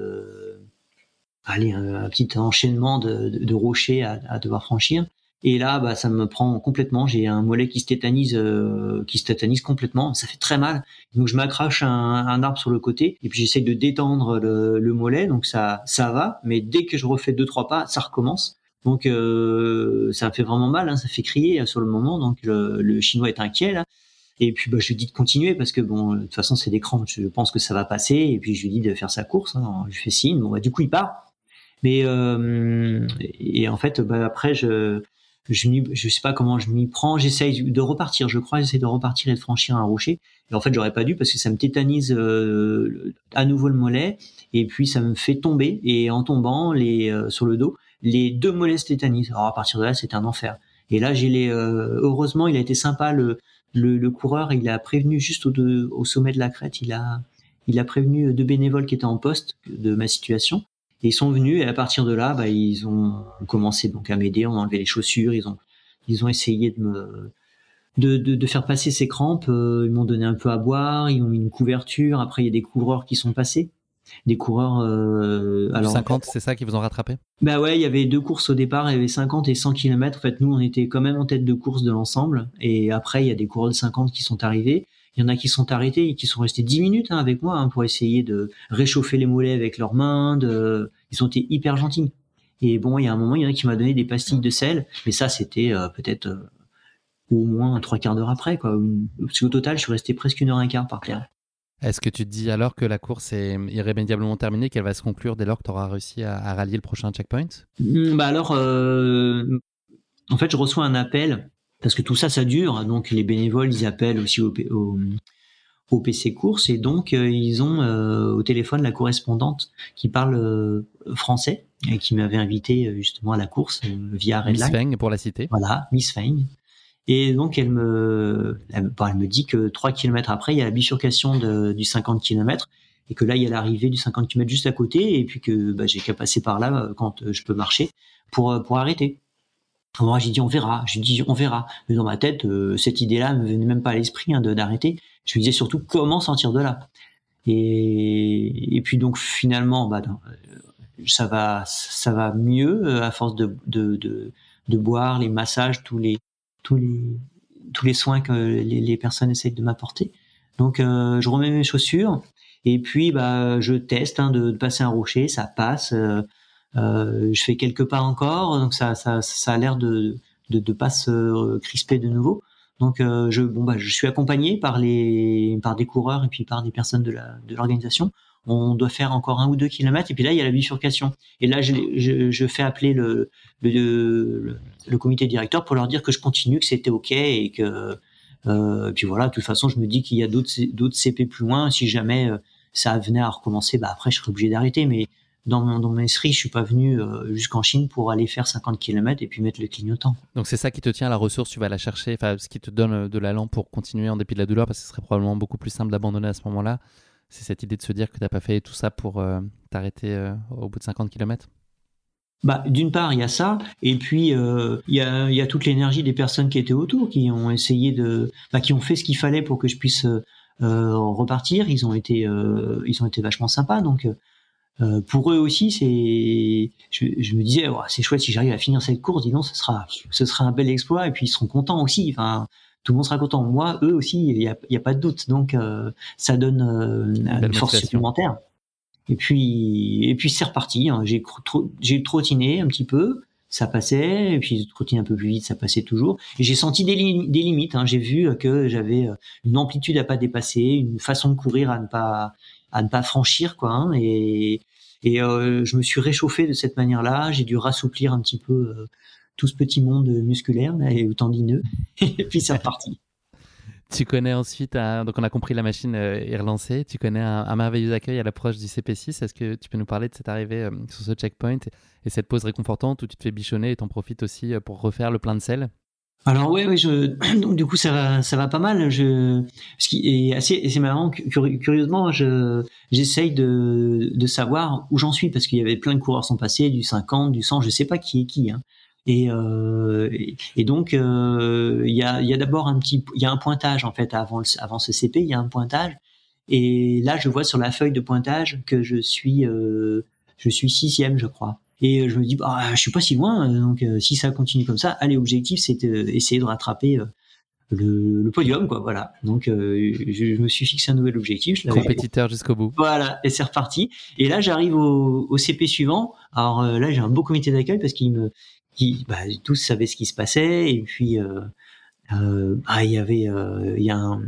allez, un, petit enchaînement de, rochers à, devoir franchir. Et là, bah, ça me prend complètement. J'ai un mollet qui se tétanise, euh, qui se tétanise complètement. Ça fait très mal. Donc je m'accroche un, un, arbre sur le côté et puis j'essaie de détendre le, le, mollet. Donc ça, ça va. Mais dès que je refais deux trois pas, ça recommence. Donc euh, ça fait vraiment mal. Hein, ça fait crier sur le moment. Donc le, le chinois est inquiet là. Et puis bah, je lui dis de continuer parce que bon, de toute façon c'est crampes. Je pense que ça va passer. Et puis je lui dis de faire sa course. Hein. Je fais signe. Bon, bah, du coup il part. Mais euh, et en fait, bah, après je je je sais pas comment je m'y prends, j'essaye de repartir, je crois, j'essaie de repartir et de franchir un rocher. Et en fait, j'aurais pas dû parce que ça me tétanise euh, à nouveau le mollet et puis ça me fait tomber et en tombant les euh, sur le dos, les deux mollets se tétanisent. Alors à partir de là, c'est un enfer. Et là, j'ai les euh, heureusement, il a été sympa le, le, le coureur, il a prévenu juste au, au sommet de la crête, il a il a prévenu deux bénévoles qui étaient en poste de ma situation ils sont venus et à partir de là, bah, ils ont commencé donc à m'aider, on a enlevé les chaussures, ils ont ils ont essayé de me de, de, de faire passer ces crampes. Euh, ils m'ont donné un peu à boire, ils ont mis une couverture. Après, il y a des coureurs qui sont passés, des coureurs. Euh, alors 50, c'est ça qui vous ont rattrapé? Bah ouais, il y avait deux courses au départ, il y avait 50 et 100 km. En fait, nous, on était quand même en tête de course de l'ensemble. Et après, il y a des coureurs de 50 qui sont arrivés. Il y en a qui sont arrêtés et qui sont restés 10 minutes hein, avec moi hein, pour essayer de réchauffer les mollets avec leurs mains. De... Ils ont été hyper gentils. Et bon, il y a un moment, il y en a qui m'a donné des pastilles de sel, mais ça, c'était euh, peut-être euh, au moins trois quarts d'heure après. Quoi. Parce qu'au total, je suis resté presque une heure et un quart par terre. Est-ce que tu te dis alors que la course est irrémédiablement terminée, qu'elle va se conclure dès lors que tu auras réussi à, rallier le prochain checkpoint? Mmh, Bah alors, euh, en fait, je reçois un appel parce que tout ça, ça dure. Donc les bénévoles, ils appellent aussi au, au, PC course et donc euh, ils ont euh, au téléphone la correspondante qui parle euh, français et qui m'avait invité justement à la course via Redline. Miss Feng pour la cité. Voilà, Miss Feng. Et donc elle me, elle, me dit que 3 km après, il y a la bifurcation de, du 50 km et que là il y a l'arrivée du 50 km juste à côté et puis que bah, j'ai qu'à passer par là quand je peux marcher pour pour arrêter. Moi, j'ai dit on verra. J'ai dit on verra. Mais dans ma tête, euh, cette idée-là me venait même pas à l'esprit hein, d'arrêter. Je me disais surtout comment sortir de là? Et, puis donc finalement, bah, euh, ça va, ça va mieux euh, à force de, de, boire les massages, tous les, tous les, tous les soins que les, personnes essayent de m'apporter. Donc je remets mes chaussures et puis bah je teste hein, de, passer un rocher, ça passe. Je fais quelques pas encore, donc ça, ça, ça a l'air de, de, de pas se crisper de nouveau. Donc euh, je bon bah je suis accompagné par les par des coureurs et puis par des personnes de la de l'organisation. On doit faire encore un ou deux kilomètres et puis là il y a la bifurcation. Et là je, je, je fais appeler le le, le comité directeur pour leur dire que je continue, que c'était ok et que euh, puis voilà de toute façon je me dis qu'il y a d'autres d'autres CP plus loin. Si jamais euh, ça venait à recommencer, bah après je serais obligé d'arrêter. Mais dans mon, dans esprit, je suis pas venu euh, jusqu'en Chine pour aller faire 50 km et puis mettre le clignotant. Donc c'est ça qui te tient la ressource, tu vas la chercher, enfin ce qui te donne euh, de l'allant pour continuer en dépit de la douleur, parce que ce serait probablement beaucoup plus simple d'abandonner à ce moment-là. C'est cette idée de se dire que tu n'as pas fait tout ça pour euh, t'arrêter au bout de 50 km bah, d'une part, il y a ça, et puis il y, a, y a toute l'énergie des personnes qui étaient autour, qui ont essayé de, bah, qui ont fait ce qu'il fallait pour que je puisse repartir. Ils ont été, ils ont été vachement sympas, donc euh, pour eux aussi, c'est, je, je, me disais, c'est chouette si j'arrive à finir cette course, dis donc, ce sera, ce sera un bel exploit, et puis ils seront contents aussi. Enfin, tout le monde sera content. Moi, eux aussi, il y a, y a, pas de doute. Donc, euh, ça donne euh, une force supplémentaire. Et puis, et puis c'est reparti. Hein. J'ai j'ai trottiné un petit peu, ça passait, et puis trottiné un peu plus vite, ça passait toujours. Et j'ai senti des, des limites. Hein. J'ai vu que j'avais une amplitude à pas dépasser, une façon de courir à ne pas à ne pas franchir quoi. Hein, et et euh, je me suis réchauffé de cette manière-là. J'ai dû rassouplir un petit peu euh, tout ce petit monde musculaire là, et tendineux. et puis c'est reparti. Tu connais ensuite, donc on a compris la machine euh, est relancée, tu connais un, merveilleux accueil à l'approche du CP6. Est-ce que tu peux nous parler de cette arrivée sur ce checkpoint et cette pause réconfortante où tu te fais bichonner et t'en profites aussi pour refaire le plein de sel? Alors oui, oui, je donc du coup ça va, ça va pas mal. Je ce qui est assez, c'est marrant. Curieusement, je j'essaye de de savoir où j'en suis parce qu'il y avait plein de coureurs sont passés, du 50, du 100, je sais pas qui est qui. Hein. Et, euh, et, donc euh, il y a a d'abord un petit il y a un pointage en fait avant le, avant ce CP il y a un pointage et là je vois sur la feuille de pointage que je suis euh, je suis sixième, je crois. Et je me dis, bah, je suis pas si loin, donc si ça continue comme ça, allez, objectif, c'est d'essayer de rattraper le, le, podium, quoi. Voilà. Donc, euh, je, me suis fixé un nouvel objectif. Je Compétiteur jusqu'au bout. Voilà, et c'est reparti. Et là, j'arrive au, au, CP suivant. Alors euh, là, j'ai un beau comité d'accueil parce qu'ils me, qui, bah, tous savaient ce qui se passait. Et puis, euh, euh bah, il y avait, il y a un,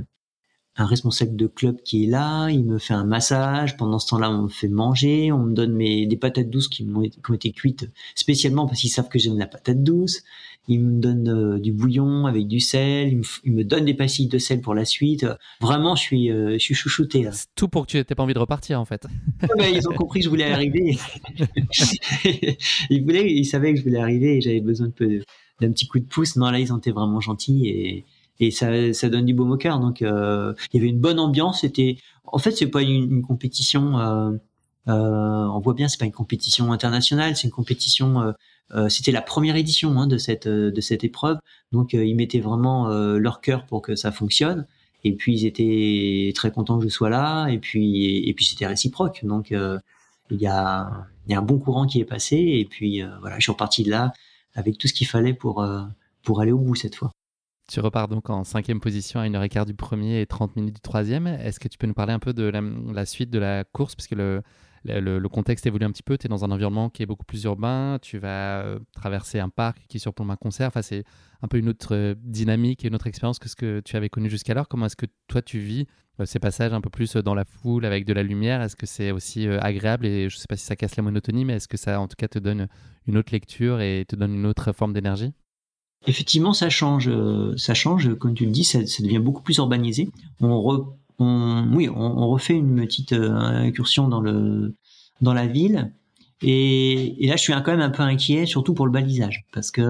un responsable de club qui est là, il me fait un massage. Pendant ce temps-là, on me fait manger, on me donne mes, des patates douces qui, ont été, qui ont été cuites spécialement parce qu'ils savent que j'aime la patate douce. Il me donne euh, du bouillon avec du sel, il me, donne des pastilles de sel pour la suite. Vraiment, je suis, euh, je suis chouchouté. Là. Tout pour que tu n'aies pas envie de repartir en fait. ils ont compris que je voulais arriver. ils voulaient, ils savaient que je voulais arriver et j'avais besoin d'un petit coup de pouce. Non, là, ils ont été vraiment gentils et et ça, ça donne du beau au cœur. Donc euh, il y avait une bonne ambiance. C'était, en fait, c'est pas une, une compétition. Euh, euh, on voit bien, c'est pas une compétition internationale, c'est une compétition. Euh, euh, c'était la première édition hein, de cette de cette épreuve, donc ils mettaient vraiment leur cœur pour que ça fonctionne. Et puis ils étaient très contents que je sois là. Et puis et puis c'était réciproque. Donc il y a il y a un bon courant qui est passé. Et puis voilà, je suis reparti de là avec tout ce qu'il fallait pour pour aller au bout cette fois. Tu repars donc en cinquième position à une heure et quart du premier et 30 minutes du troisième. Est-ce que tu peux nous parler un peu de la, suite de la course? Parce que le, le, contexte évolue un petit peu. Tu es dans un environnement qui est beaucoup plus urbain. Tu vas euh, traverser un parc qui surplombe un concert. Enfin, c'est un peu une autre euh, dynamique et une autre expérience que ce que tu avais connu jusqu'alors. Comment est-ce que toi, tu vis euh, ces passages un peu plus dans la foule avec de la lumière? Est-ce que c'est aussi agréable? Et je ne sais pas si ça casse la monotonie, mais est-ce que ça, en tout cas, te donne une autre lecture et te donne une autre forme d'énergie? Effectivement, ça change, euh, ça change, comme tu le dis, ça, devient beaucoup plus urbanisé. On, oui, on, refait une petite euh, incursion dans la ville, et, là, je suis quand même un peu inquiet, surtout pour le balisage, parce que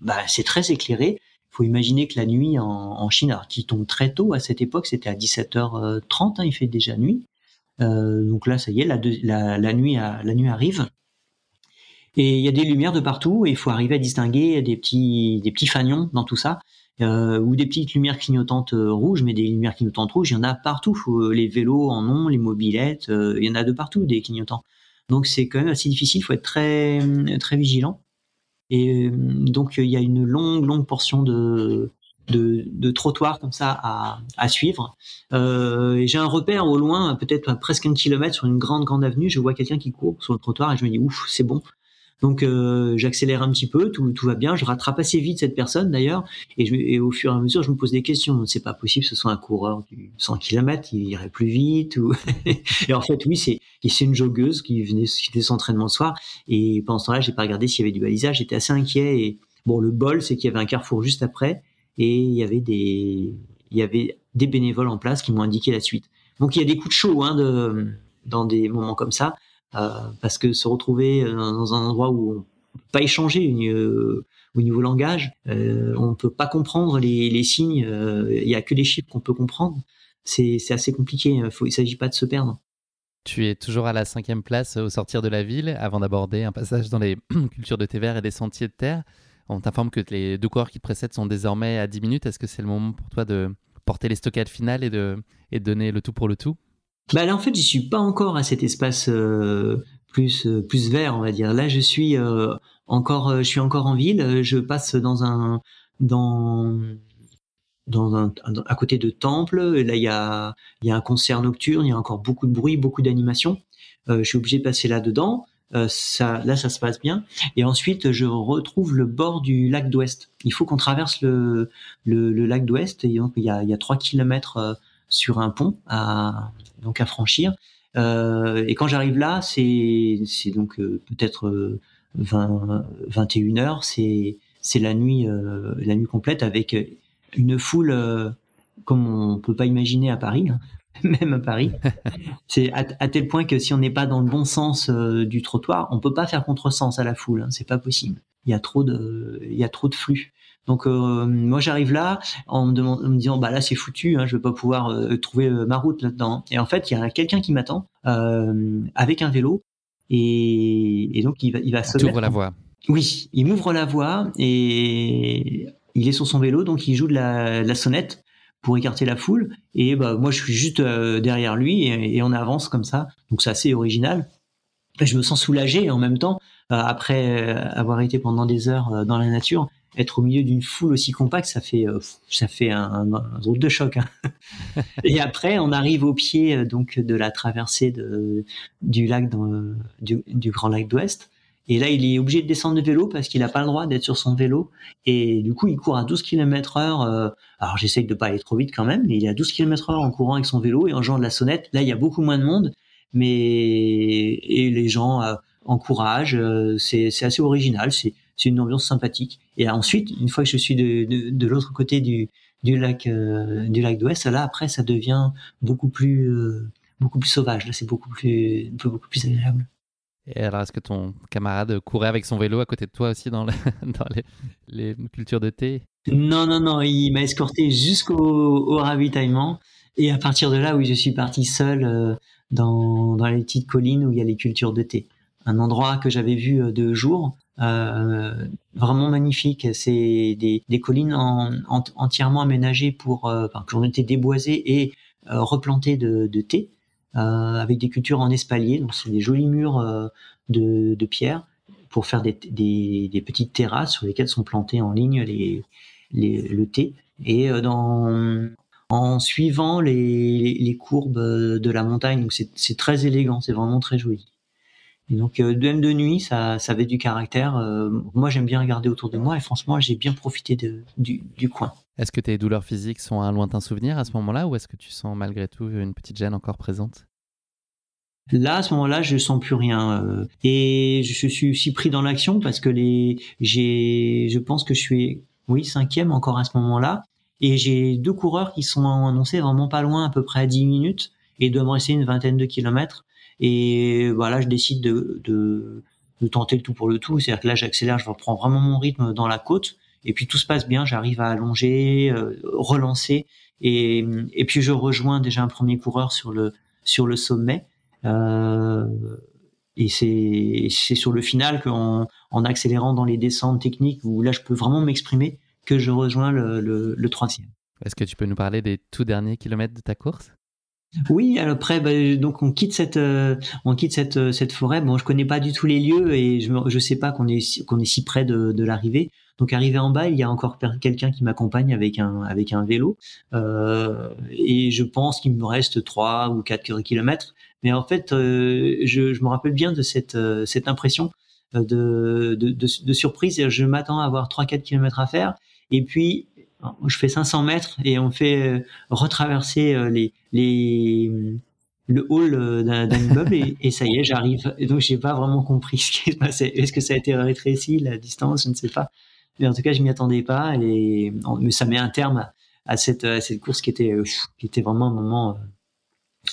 bah, c'est très éclairé. Il faut imaginer que la nuit en, Chine, alors qui tombe très tôt à cette époque, c'était à 17h30, hein, il fait déjà nuit. Euh, donc là, ça y est, la nuit arrive. Et il y a des lumières de partout et il faut arriver à distinguer des petits, des petits fanions dans tout ça. Euh, ou des petites lumières clignotantes euh, rouges, mais des lumières clignotantes rouges, il y en a partout. Faut, les vélos en ont, les mobilettes, euh, il y en a de partout des clignotants. Donc c'est quand même assez difficile, il faut être très très vigilant. Et donc il y a une longue longue portion de de, trottoir comme ça à, suivre. Euh, j'ai un repère au loin, peut-être presque un kilomètre sur une grande grande avenue. Je vois quelqu'un qui court sur le trottoir et je me dis ouf, c'est bon. Donc euh, j'accélère un petit peu, tout, tout va bien, je rattrape assez vite cette personne d'ailleurs, et, je, et au fur et à mesure je me pose des questions. C'est pas possible, ce soit un coureur du 100 km, il irait plus vite. Ou... et en fait oui, c'est une joggeuse qui venait qui son entraînement le soir, et pendant ce temps-là j'ai pas regardé s'il y avait du balisage, j'étais assez inquiet. Et bon le bol c'est qu'il y avait un carrefour juste après, et il y avait des il y avait des bénévoles en place qui m'ont indiqué la suite. Donc il y a des coups de chaud hein, de, dans des moments comme ça. Euh, parce que se retrouver euh, dans un endroit où on peut pas échanger euh, au niveau langage, on peut pas comprendre les, signes, il y a que les chiffres qu'on peut comprendre. C'est assez compliqué, il ne s'agit pas de se perdre. Tu es toujours à la cinquième place au sortir de la ville, avant d'aborder un passage dans les cultures de thé vert et des sentiers de terre. On t'informe que les deux coureurs qui précèdent sont désormais à 10 minutes. Est-ce que c'est le moment pour toi de porter les stockades finales et de donner le tout pour le tout? Bah là en fait j'y suis pas encore à cet espace euh, plus euh, plus vert on va dire. Là je suis euh, encore je suis encore en ville. Je passe dans un dans dans un, à côté de temple. Là il y a il y a un concert nocturne. Il y a encore beaucoup de bruit, beaucoup d'animation. je suis obligé de passer là dedans. ça, là, ça se passe bien. Et ensuite, je retrouve le bord du lac d'Ouest. Il faut qu'on traverse le, le, le lac d'Ouest. Il y a, il y a 3 kilomètres sur un pont à, donc à franchir. Euh, et quand j'arrive là, c'est donc euh, peut-être 20 21 heures, c'est c'est la nuit euh, la nuit complète avec une foule comme on peut pas imaginer à Paris. Hein, même à Paris, c'est à, tel point que si on n'est pas dans le bon sens du trottoir, on peut pas faire contresens à la foule, hein, c'est pas possible. Il y a trop de, il y a trop de flux. Donc euh, moi j'arrive là en me, demandant, en me disant bah là c'est foutu, hein, je vais pas pouvoir euh, trouver euh, ma route là-dedans. Et en fait il y a quelqu'un qui m'attend avec un vélo. Et, donc il va il va se mettre... la voie. Oui, il m'ouvre la voie et il est sur son vélo donc il joue de la, sonnette pour écarter la foule. Et bah moi je suis juste derrière lui et, et on avance comme ça. Donc c'est assez original. Je me sens soulagé en même temps après avoir été pendant des heures dans la nature être au milieu d'une foule aussi compacte, ça fait ça fait un, drôle de choc. Hein. et après, on arrive au pied donc de la traversée de, du lac dans, du, du grand lac d'Ouest. Et là, il est obligé de descendre de vélo parce qu'il n'a pas le droit d'être sur son vélo. Et du coup, il court à 12 km heure. Euh, alors, j'essaye de pas aller trop vite quand même, mais il est à 12 km heure en courant avec son vélo et en jouant de la sonnette. Là, il y a beaucoup moins de monde, mais et les gens euh, encouragent. Euh, c'est assez original. C'est une ambiance sympathique. Et ensuite, une fois que je suis de, de, de l'autre côté du, du lac du lac d'Ouest, là après, ça devient beaucoup plus beaucoup plus sauvage. Là, c'est beaucoup plus beaucoup plus agréable. Et alors, est-ce que ton camarade courait avec son vélo à côté de toi aussi dans, dans les, cultures de thé? Non, non, non, il m'a escorté jusqu'au ravitaillement. Et à partir de là, oui, je suis parti seul euh, dans, dans les petites collines où il y a les cultures de thé. Un endroit que j'avais vu euh, de jour, euh, vraiment magnifique. C'est des, collines entièrement aménagées pour, euh, qui ont été déboisées et replantées de, thé. Euh, avec des cultures en espalier. Donc c'est des jolis murs euh, de, pierre pour faire des, petites terrasses sur lesquelles sont plantés en ligne les, le thé. Et euh, en suivant les, courbes de la montagne, c'est très élégant, c'est vraiment très joli. Et donc même de nuit, ça, ça avait du caractère. moi, j'aime bien regarder autour de moi et franchement, j'ai bien profité de, du, du coin. Est-ce que tes douleurs physiques sont un lointain souvenir à ce moment-là ou est-ce que tu sens malgré tout une petite gêne encore présente? Là, à ce moment-là, je sens plus rien euh, et je suis aussi pris dans l'action parce que les, j'ai, je pense que je suis, oui, cinquième encore à ce moment-là et j'ai deux coureurs qui sont annoncés vraiment pas loin, à peu près à 10 minutes et doivent rester une vingtaine de kilomètres et voilà, je décide de, de, de tenter le tout pour le tout, c'est-à-dire que là, j'accélère, je reprends vraiment mon rythme dans la côte. Et puis tout se passe bien, j'arrive à allonger, euh, relancer, et, puis je rejoins déjà un premier coureur sur le sur le sommet. Euh, et c'est c'est sur le final qu'en en accélérant dans les descentes techniques où là je peux vraiment m'exprimer que je rejoins le, le, le troisième. Est-ce que tu peux nous parler des tout derniers kilomètres de ta course? Oui, alors après, bah, donc on quitte cette, euh, on quitte cette, euh, cette forêt. Bon, je connais pas du tout les lieux et je, je sais pas qu'on est, qu'on est si près de, de l'arrivée. Donc arrivé en bas, il y a encore quelqu'un qui m'accompagne avec un avec un vélo euh, et je pense qu'il me reste 3 ou 4 kilomètres. Mais en fait, euh, je, je, me rappelle bien de cette euh, cette impression euh, de, de, de, de surprise. Je m'attends à avoir 3-4 kilomètres à faire et puis je fais 500 mètres et on fait retraverser les le hall d'un immeuble et, ça y est, j'arrive. Et donc j'ai pas vraiment compris ce qui se passait. Est-ce que ça a été rétréci la distance? Je ne sais pas. Mais en tout cas, je m'y attendais pas. Mais ça met un terme à cette, course qui était, qui était vraiment un moment,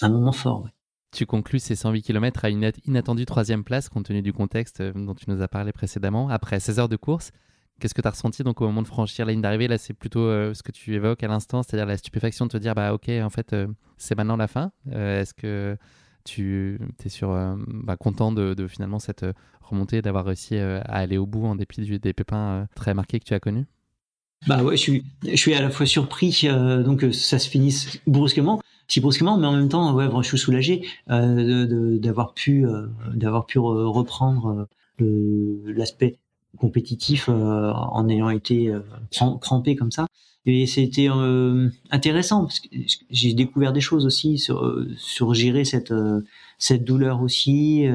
un moment fort. Tu conclus ces 108 km à une inattendue troisième place compte tenu du contexte euh, dont tu nous as parlé précédemment. Après 16 heures de course, qu'est-ce que tu as ressenti donc au moment de franchir la ligne d'arrivée? Là, c'est plutôt euh, ce que tu évoques à l'instant, c'est-à-dire la stupéfaction de te dire bah ok, en fait, euh, c'est maintenant la fin. Est-ce que tu es sur, bah, content de, finalement cette remontée, d'avoir réussi à aller au bout en dépit des pépins très marqués que tu as connus? Bah ouais, je suis, je suis à la fois surpris, euh, donc ça se finisse brusquement, si brusquement, mais en même temps, ouais, je suis soulagé euh, d'avoir pu, euh, d'avoir pu reprendre l'aspect compétitif en ayant été crampé comme ça. Et c'était intéressant parce que j'ai découvert des choses aussi sur, sur gérer cette, cette douleur aussi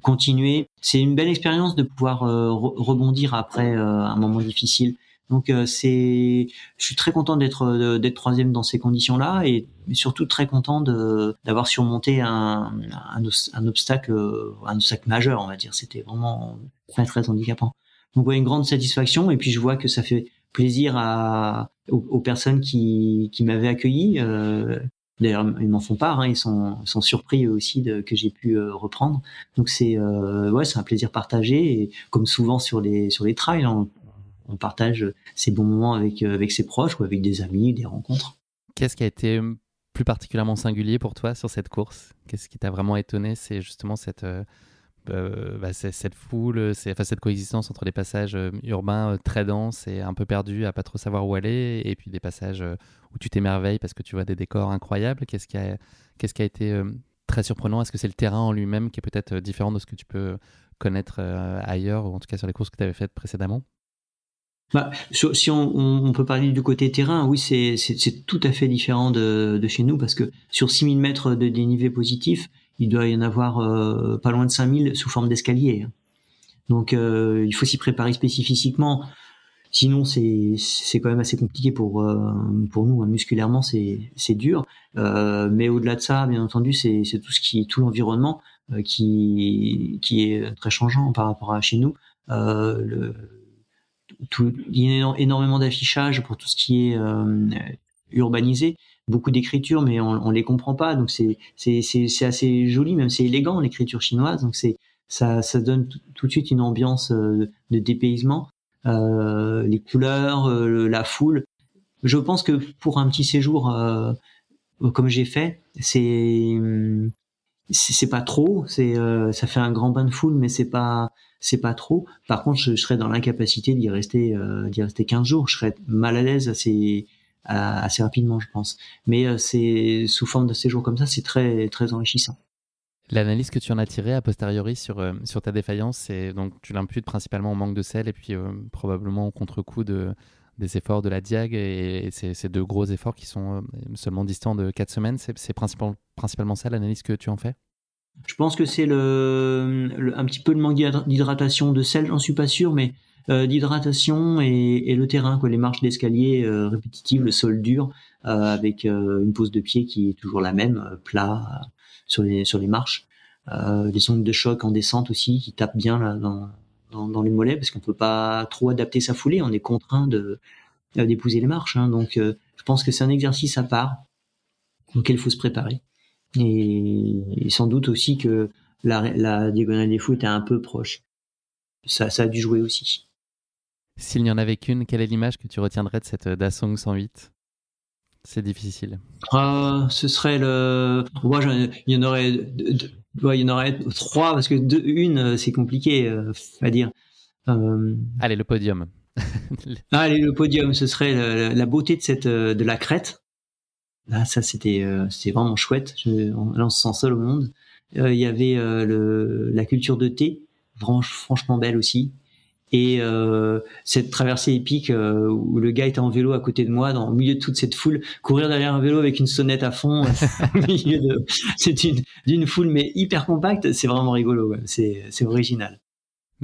continuer. C'est une belle expérience de pouvoir rebondir après un moment difficile. Donc euh, c'est, je suis très content d'être euh, d'être troisième dans ces conditions-là et surtout très content d'avoir surmonté un, un, obstacle un obstacle majeur, on va dire. C'était vraiment très très handicapant. Donc ouais, une grande satisfaction et puis je vois que ça fait plaisir à aux, personnes qui qui m'avaient accueilli. Euh, D'ailleurs, ils m'en font part, hein, ils sont, sont surpris aussi de, que j'ai pu euh, reprendre. Donc c'est euh, ouais, c'est un plaisir partagé et comme souvent sur les sur les trails, on, on partage ces bons moments avec, euh, avec ses proches ou avec des amis, des rencontres. Qu'est-ce qui a été hum, plus particulièrement singulier pour toi sur cette course? Qu'est-ce qui t'a vraiment étonné? C'est justement cette, euh, euh, bah, cette foule, cette coexistence entre des passages urbains très denses et un peu perdus à pas trop savoir où aller, et puis des passages où tu t'émerveilles parce que tu vois des décors incroyables. Qu'est-ce qui qu'est-ce qui a été très surprenant? Est-ce que c'est le terrain en lui-même qui est peut-être différent de ce que tu peux connaître ailleurs, ou en tout cas sur les courses que tu avais faites précédemment? Bah, si on, peut parler du côté terrain, oui, c'est tout à fait différent de, chez nous parce que sur 6000 mètres de dénivelé positif, il doit y en avoir euh, pas loin de 5000 sous forme d'escalier. Hein. Donc euh, il faut s'y préparer spécifiquement. Sinon, c'est quand même assez compliqué pour euh, pour nous hein. musculairement, c'est dur. mais au-delà de ça, bien entendu, c'est tout ce qui tout l'environnement qui qui est très changeant par rapport à chez nous. Tout, il y a énormément d'affichage pour tout ce qui est euh, urbanisé, beaucoup d'écriture, mais on, on les comprend pas. Donc c'est c'est c'est assez joli, même c'est élégant l'écriture chinoise. Donc c'est ça ça donne tout de suite une ambiance euh, de dépaysement, euh, les couleurs, euh, la foule. Je pense que pour un petit séjour comme j'ai fait, c'est c'est pas trop. C'est ça fait un grand bain de foule, mais c'est pas c'est pas trop. Par contre, je, serais dans l'incapacité d'y rester, euh, d'y rester 15 jours. Je serais mal à l'aise assez, assez rapidement, je pense. Mais euh, c'est sous forme de séjour comme ça, c'est très, très enrichissant. L'analyse que tu en as tirée a posteriori sur, euh, sur ta défaillance, c'est donc tu l'imputes principalement au manque de sel et puis probablement au contre-coup de, des efforts de la Diag et, ces, deux gros efforts qui sont seulement distants de 4 semaines. C'est principalement, principalement ça l'analyse que tu en fais? Je pense que c'est le, un petit peu le manque d'hydratation, de sel, j'en suis pas sûr, mais euh, d'hydratation et, le terrain, quoi, les marches d'escalier euh, répétitives, le sol dur, euh, avec une pose de pied qui est toujours la même, plat sur les sur les marches, les ondes de choc en descente aussi qui tapent bien là dans dans, les mollets parce qu'on peut pas trop adapter sa foulée, on est contraint d'épouser les marches, hein. donc je pense que c'est un exercice à part auquel il faut se préparer et, sans doute aussi que la, diagonale des fous était un peu proche. Ça, ça a dû jouer aussi. S'il n'y en avait qu'une, quelle est l'image que tu retiendrais de cette Dassault 108 C'est difficile. Ah, ce serait le. Moi, il y en aurait. il y en aurait trois parce que deux, une, c'est compliqué euh, à dire. Euh, Allez, le podium. Allez, le podium, ce serait la, la beauté de cette de la crête Là, ça c'était euh, c'était vraiment chouette. Je, là, on se sent seul au monde. Euh, il y avait euh, le, la culture de thé, franchement belle aussi. Et cette traversée épique où le gars était en vélo à côté de moi, dans le milieu de toute cette foule, courir derrière un vélo avec une sonnette à fond, au c'est une d'une foule mais hyper compacte, c'est vraiment rigolo, c'est original.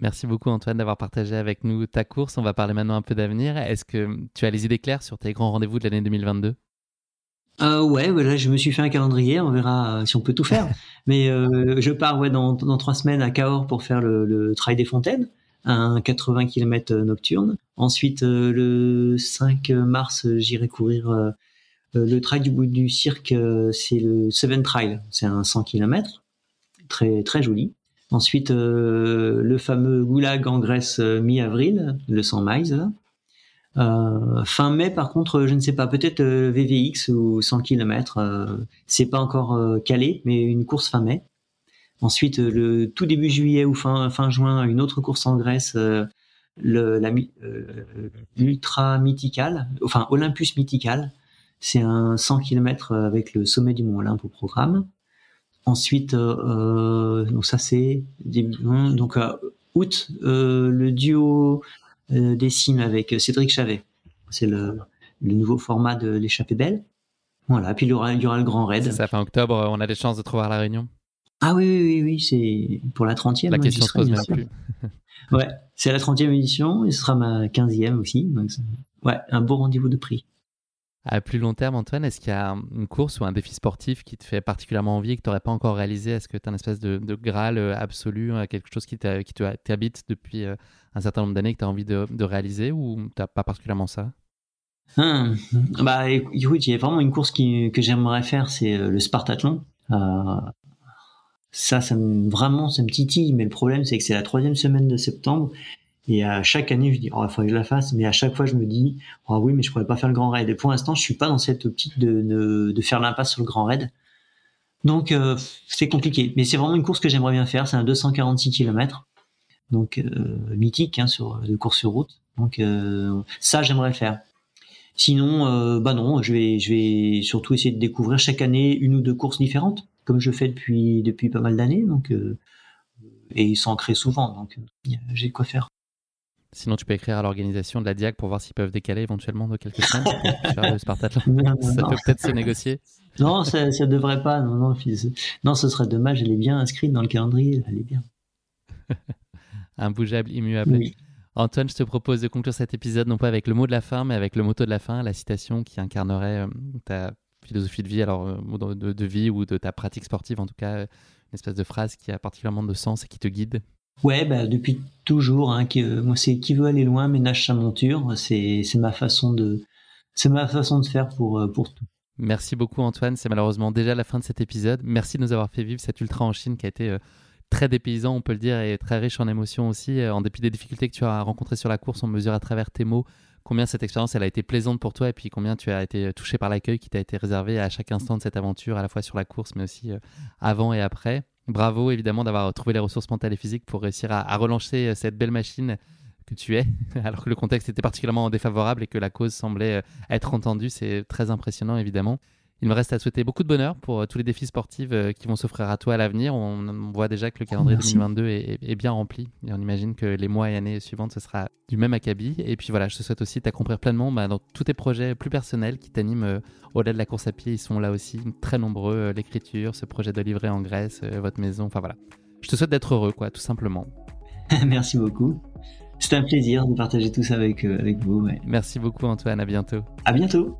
Merci beaucoup Antoine d'avoir partagé avec nous ta course. On va parler maintenant un peu d'avenir. Est-ce que tu as les idées claires sur tes grands rendez-vous de l'année 2022 euh, ouais, là je me suis fait un calendrier, on verra euh, si on peut tout faire. Mais euh, je pars ouais dans, dans trois semaines à Cahors pour faire le, le Trail des Fontaines, un 80 km nocturne. Ensuite le 5 mars j'irai courir le trail du bout du cirque, c'est le Seven Trail, c'est un 100 km, très très joli. Ensuite le fameux Goulag en Grèce mi-avril, le 100 miles. Euh, fin mai, par contre, je ne sais pas, peut-être euh, VVX ou 100 km. Euh, c'est pas encore euh, calé, mais une course fin mai. Ensuite, le tout début juillet ou fin fin juin, une autre course en Grèce, la l'ultra mythical, enfin Olympus mythical. C'est un 100 km avec le sommet du Mont Olympe au programme. Ensuite, donc ça c'est donc août, le duo euh, des cimes avec Cédric Chavet. C'est le, nouveau format de l'échappée belle. Voilà, puis il y aura, il y aura le grand raid. Ça fait octobre, on a des chances de trouver la Réunion Ah oui, oui, oui, c'est pour la 30e. La question se pose même plus. ouais, c'est la 30e édition et ce sera ma 15e aussi. Donc, ouais, un beau rendez-vous de prix. À plus long terme, Antoine, est-ce qu'il y a une course ou un défi sportif qui te fait particulièrement envie et que tu n'aurais pas encore réalisé? Est-ce que tu as une espèce de, graal euh, absolu, euh, quelque chose qui t'habite depuis un certain nombre d'années que tu as envie de, réaliser ou tu n'as pas particulièrement ça? Hum, Bah écoute, il y a vraiment une course qui, que j'aimerais faire, c'est euh, le Spartathlon. Euh, ça, ça me, vraiment, ça me titille, mais le problème, c'est que c'est la troisième semaine de septembre. Et à chaque année, je dis, oh, il faudrait que je la fasse. Mais à chaque fois, je me dis, oh oui, mais je pourrais pas faire le grand raid. Et pour l'instant, je suis pas dans cette optique de, de, faire l'impasse sur le grand raid. Donc, euh, c'est compliqué. Mais c'est vraiment une course que j'aimerais bien faire. C'est un 246 km donc euh, mythique hein, sur de course sur route. Donc euh, ça, j'aimerais le faire. Sinon, bah non, je vais, je vais surtout essayer de découvrir chaque année une ou deux courses différentes. comme je fais depuis depuis pas mal d'années. Donc et il s'en souvent, donc j'ai quoi faire. Sinon, tu peux écrire à l'organisation de la Diag pour voir s'ils peuvent décaler éventuellement de quelques semaines faire le ça peut peut-être se négocier. Non, ça, ne devrait pas. Non, non, non, ce serait dommage. Elle est bien inscrite dans le calendrier. Elle est bien. Imbougeable, immuable. Antoine, je te propose de conclure cet épisode non pas avec le mot de la fin, mais avec le motto de la fin, la citation qui incarnerait euh, ta philosophie de vie, alors euh, de, de, vie ou de ta pratique sportive, en tout cas, une espèce de phrase qui a particulièrement de sens et qui te guide. Ouais, bah, depuis toujours. Hein, moi, c'est qui veut aller loin ménage sa monture. C'est ma façon de faire pour euh, pour tout. Merci beaucoup Antoine. C'est malheureusement déjà la fin de cet épisode. Merci de nous avoir fait vivre cet ultra en Chine qui a été euh, très dépaysant, on peut le dire, et très riche en émotions aussi. Euh, en dépit des difficultés que tu as rencontrées sur la course, on mesure à travers tes mots combien cette expérience elle a été plaisante pour toi et puis combien tu as été touché par l'accueil qui t'a été réservé à chaque instant de cette aventure, à la fois sur la course mais aussi avant et après. Bravo évidemment d'avoir trouvé les ressources mentales et physiques pour réussir à, relancer euh, cette belle machine que tu es, alors que le contexte était particulièrement défavorable et que la cause semblait euh, être entendue. C'est très impressionnant évidemment. Il me reste à souhaiter beaucoup de bonheur pour euh, tous les défis sportifs euh, qui vont s'offrir à toi à l'avenir. On, voit déjà que le calendrier 2022 est, bien rempli et on imagine que les mois et années suivantes, ce sera du même acabit. Et puis voilà, je te souhaite aussi t'accomplir pleinement bah, dans tous tes projets plus personnels qui t'animent euh, au-delà de la course à pied. Ils sont là aussi très nombreux. L'écriture, ce projet de livrer en Grèce, votre maison, enfin voilà. Je te souhaite d'être heureux, quoi, tout simplement. Merci beaucoup. C'est un plaisir de partager tout ça avec, avec vous. Merci beaucoup Antoine, à bientôt. À bientôt.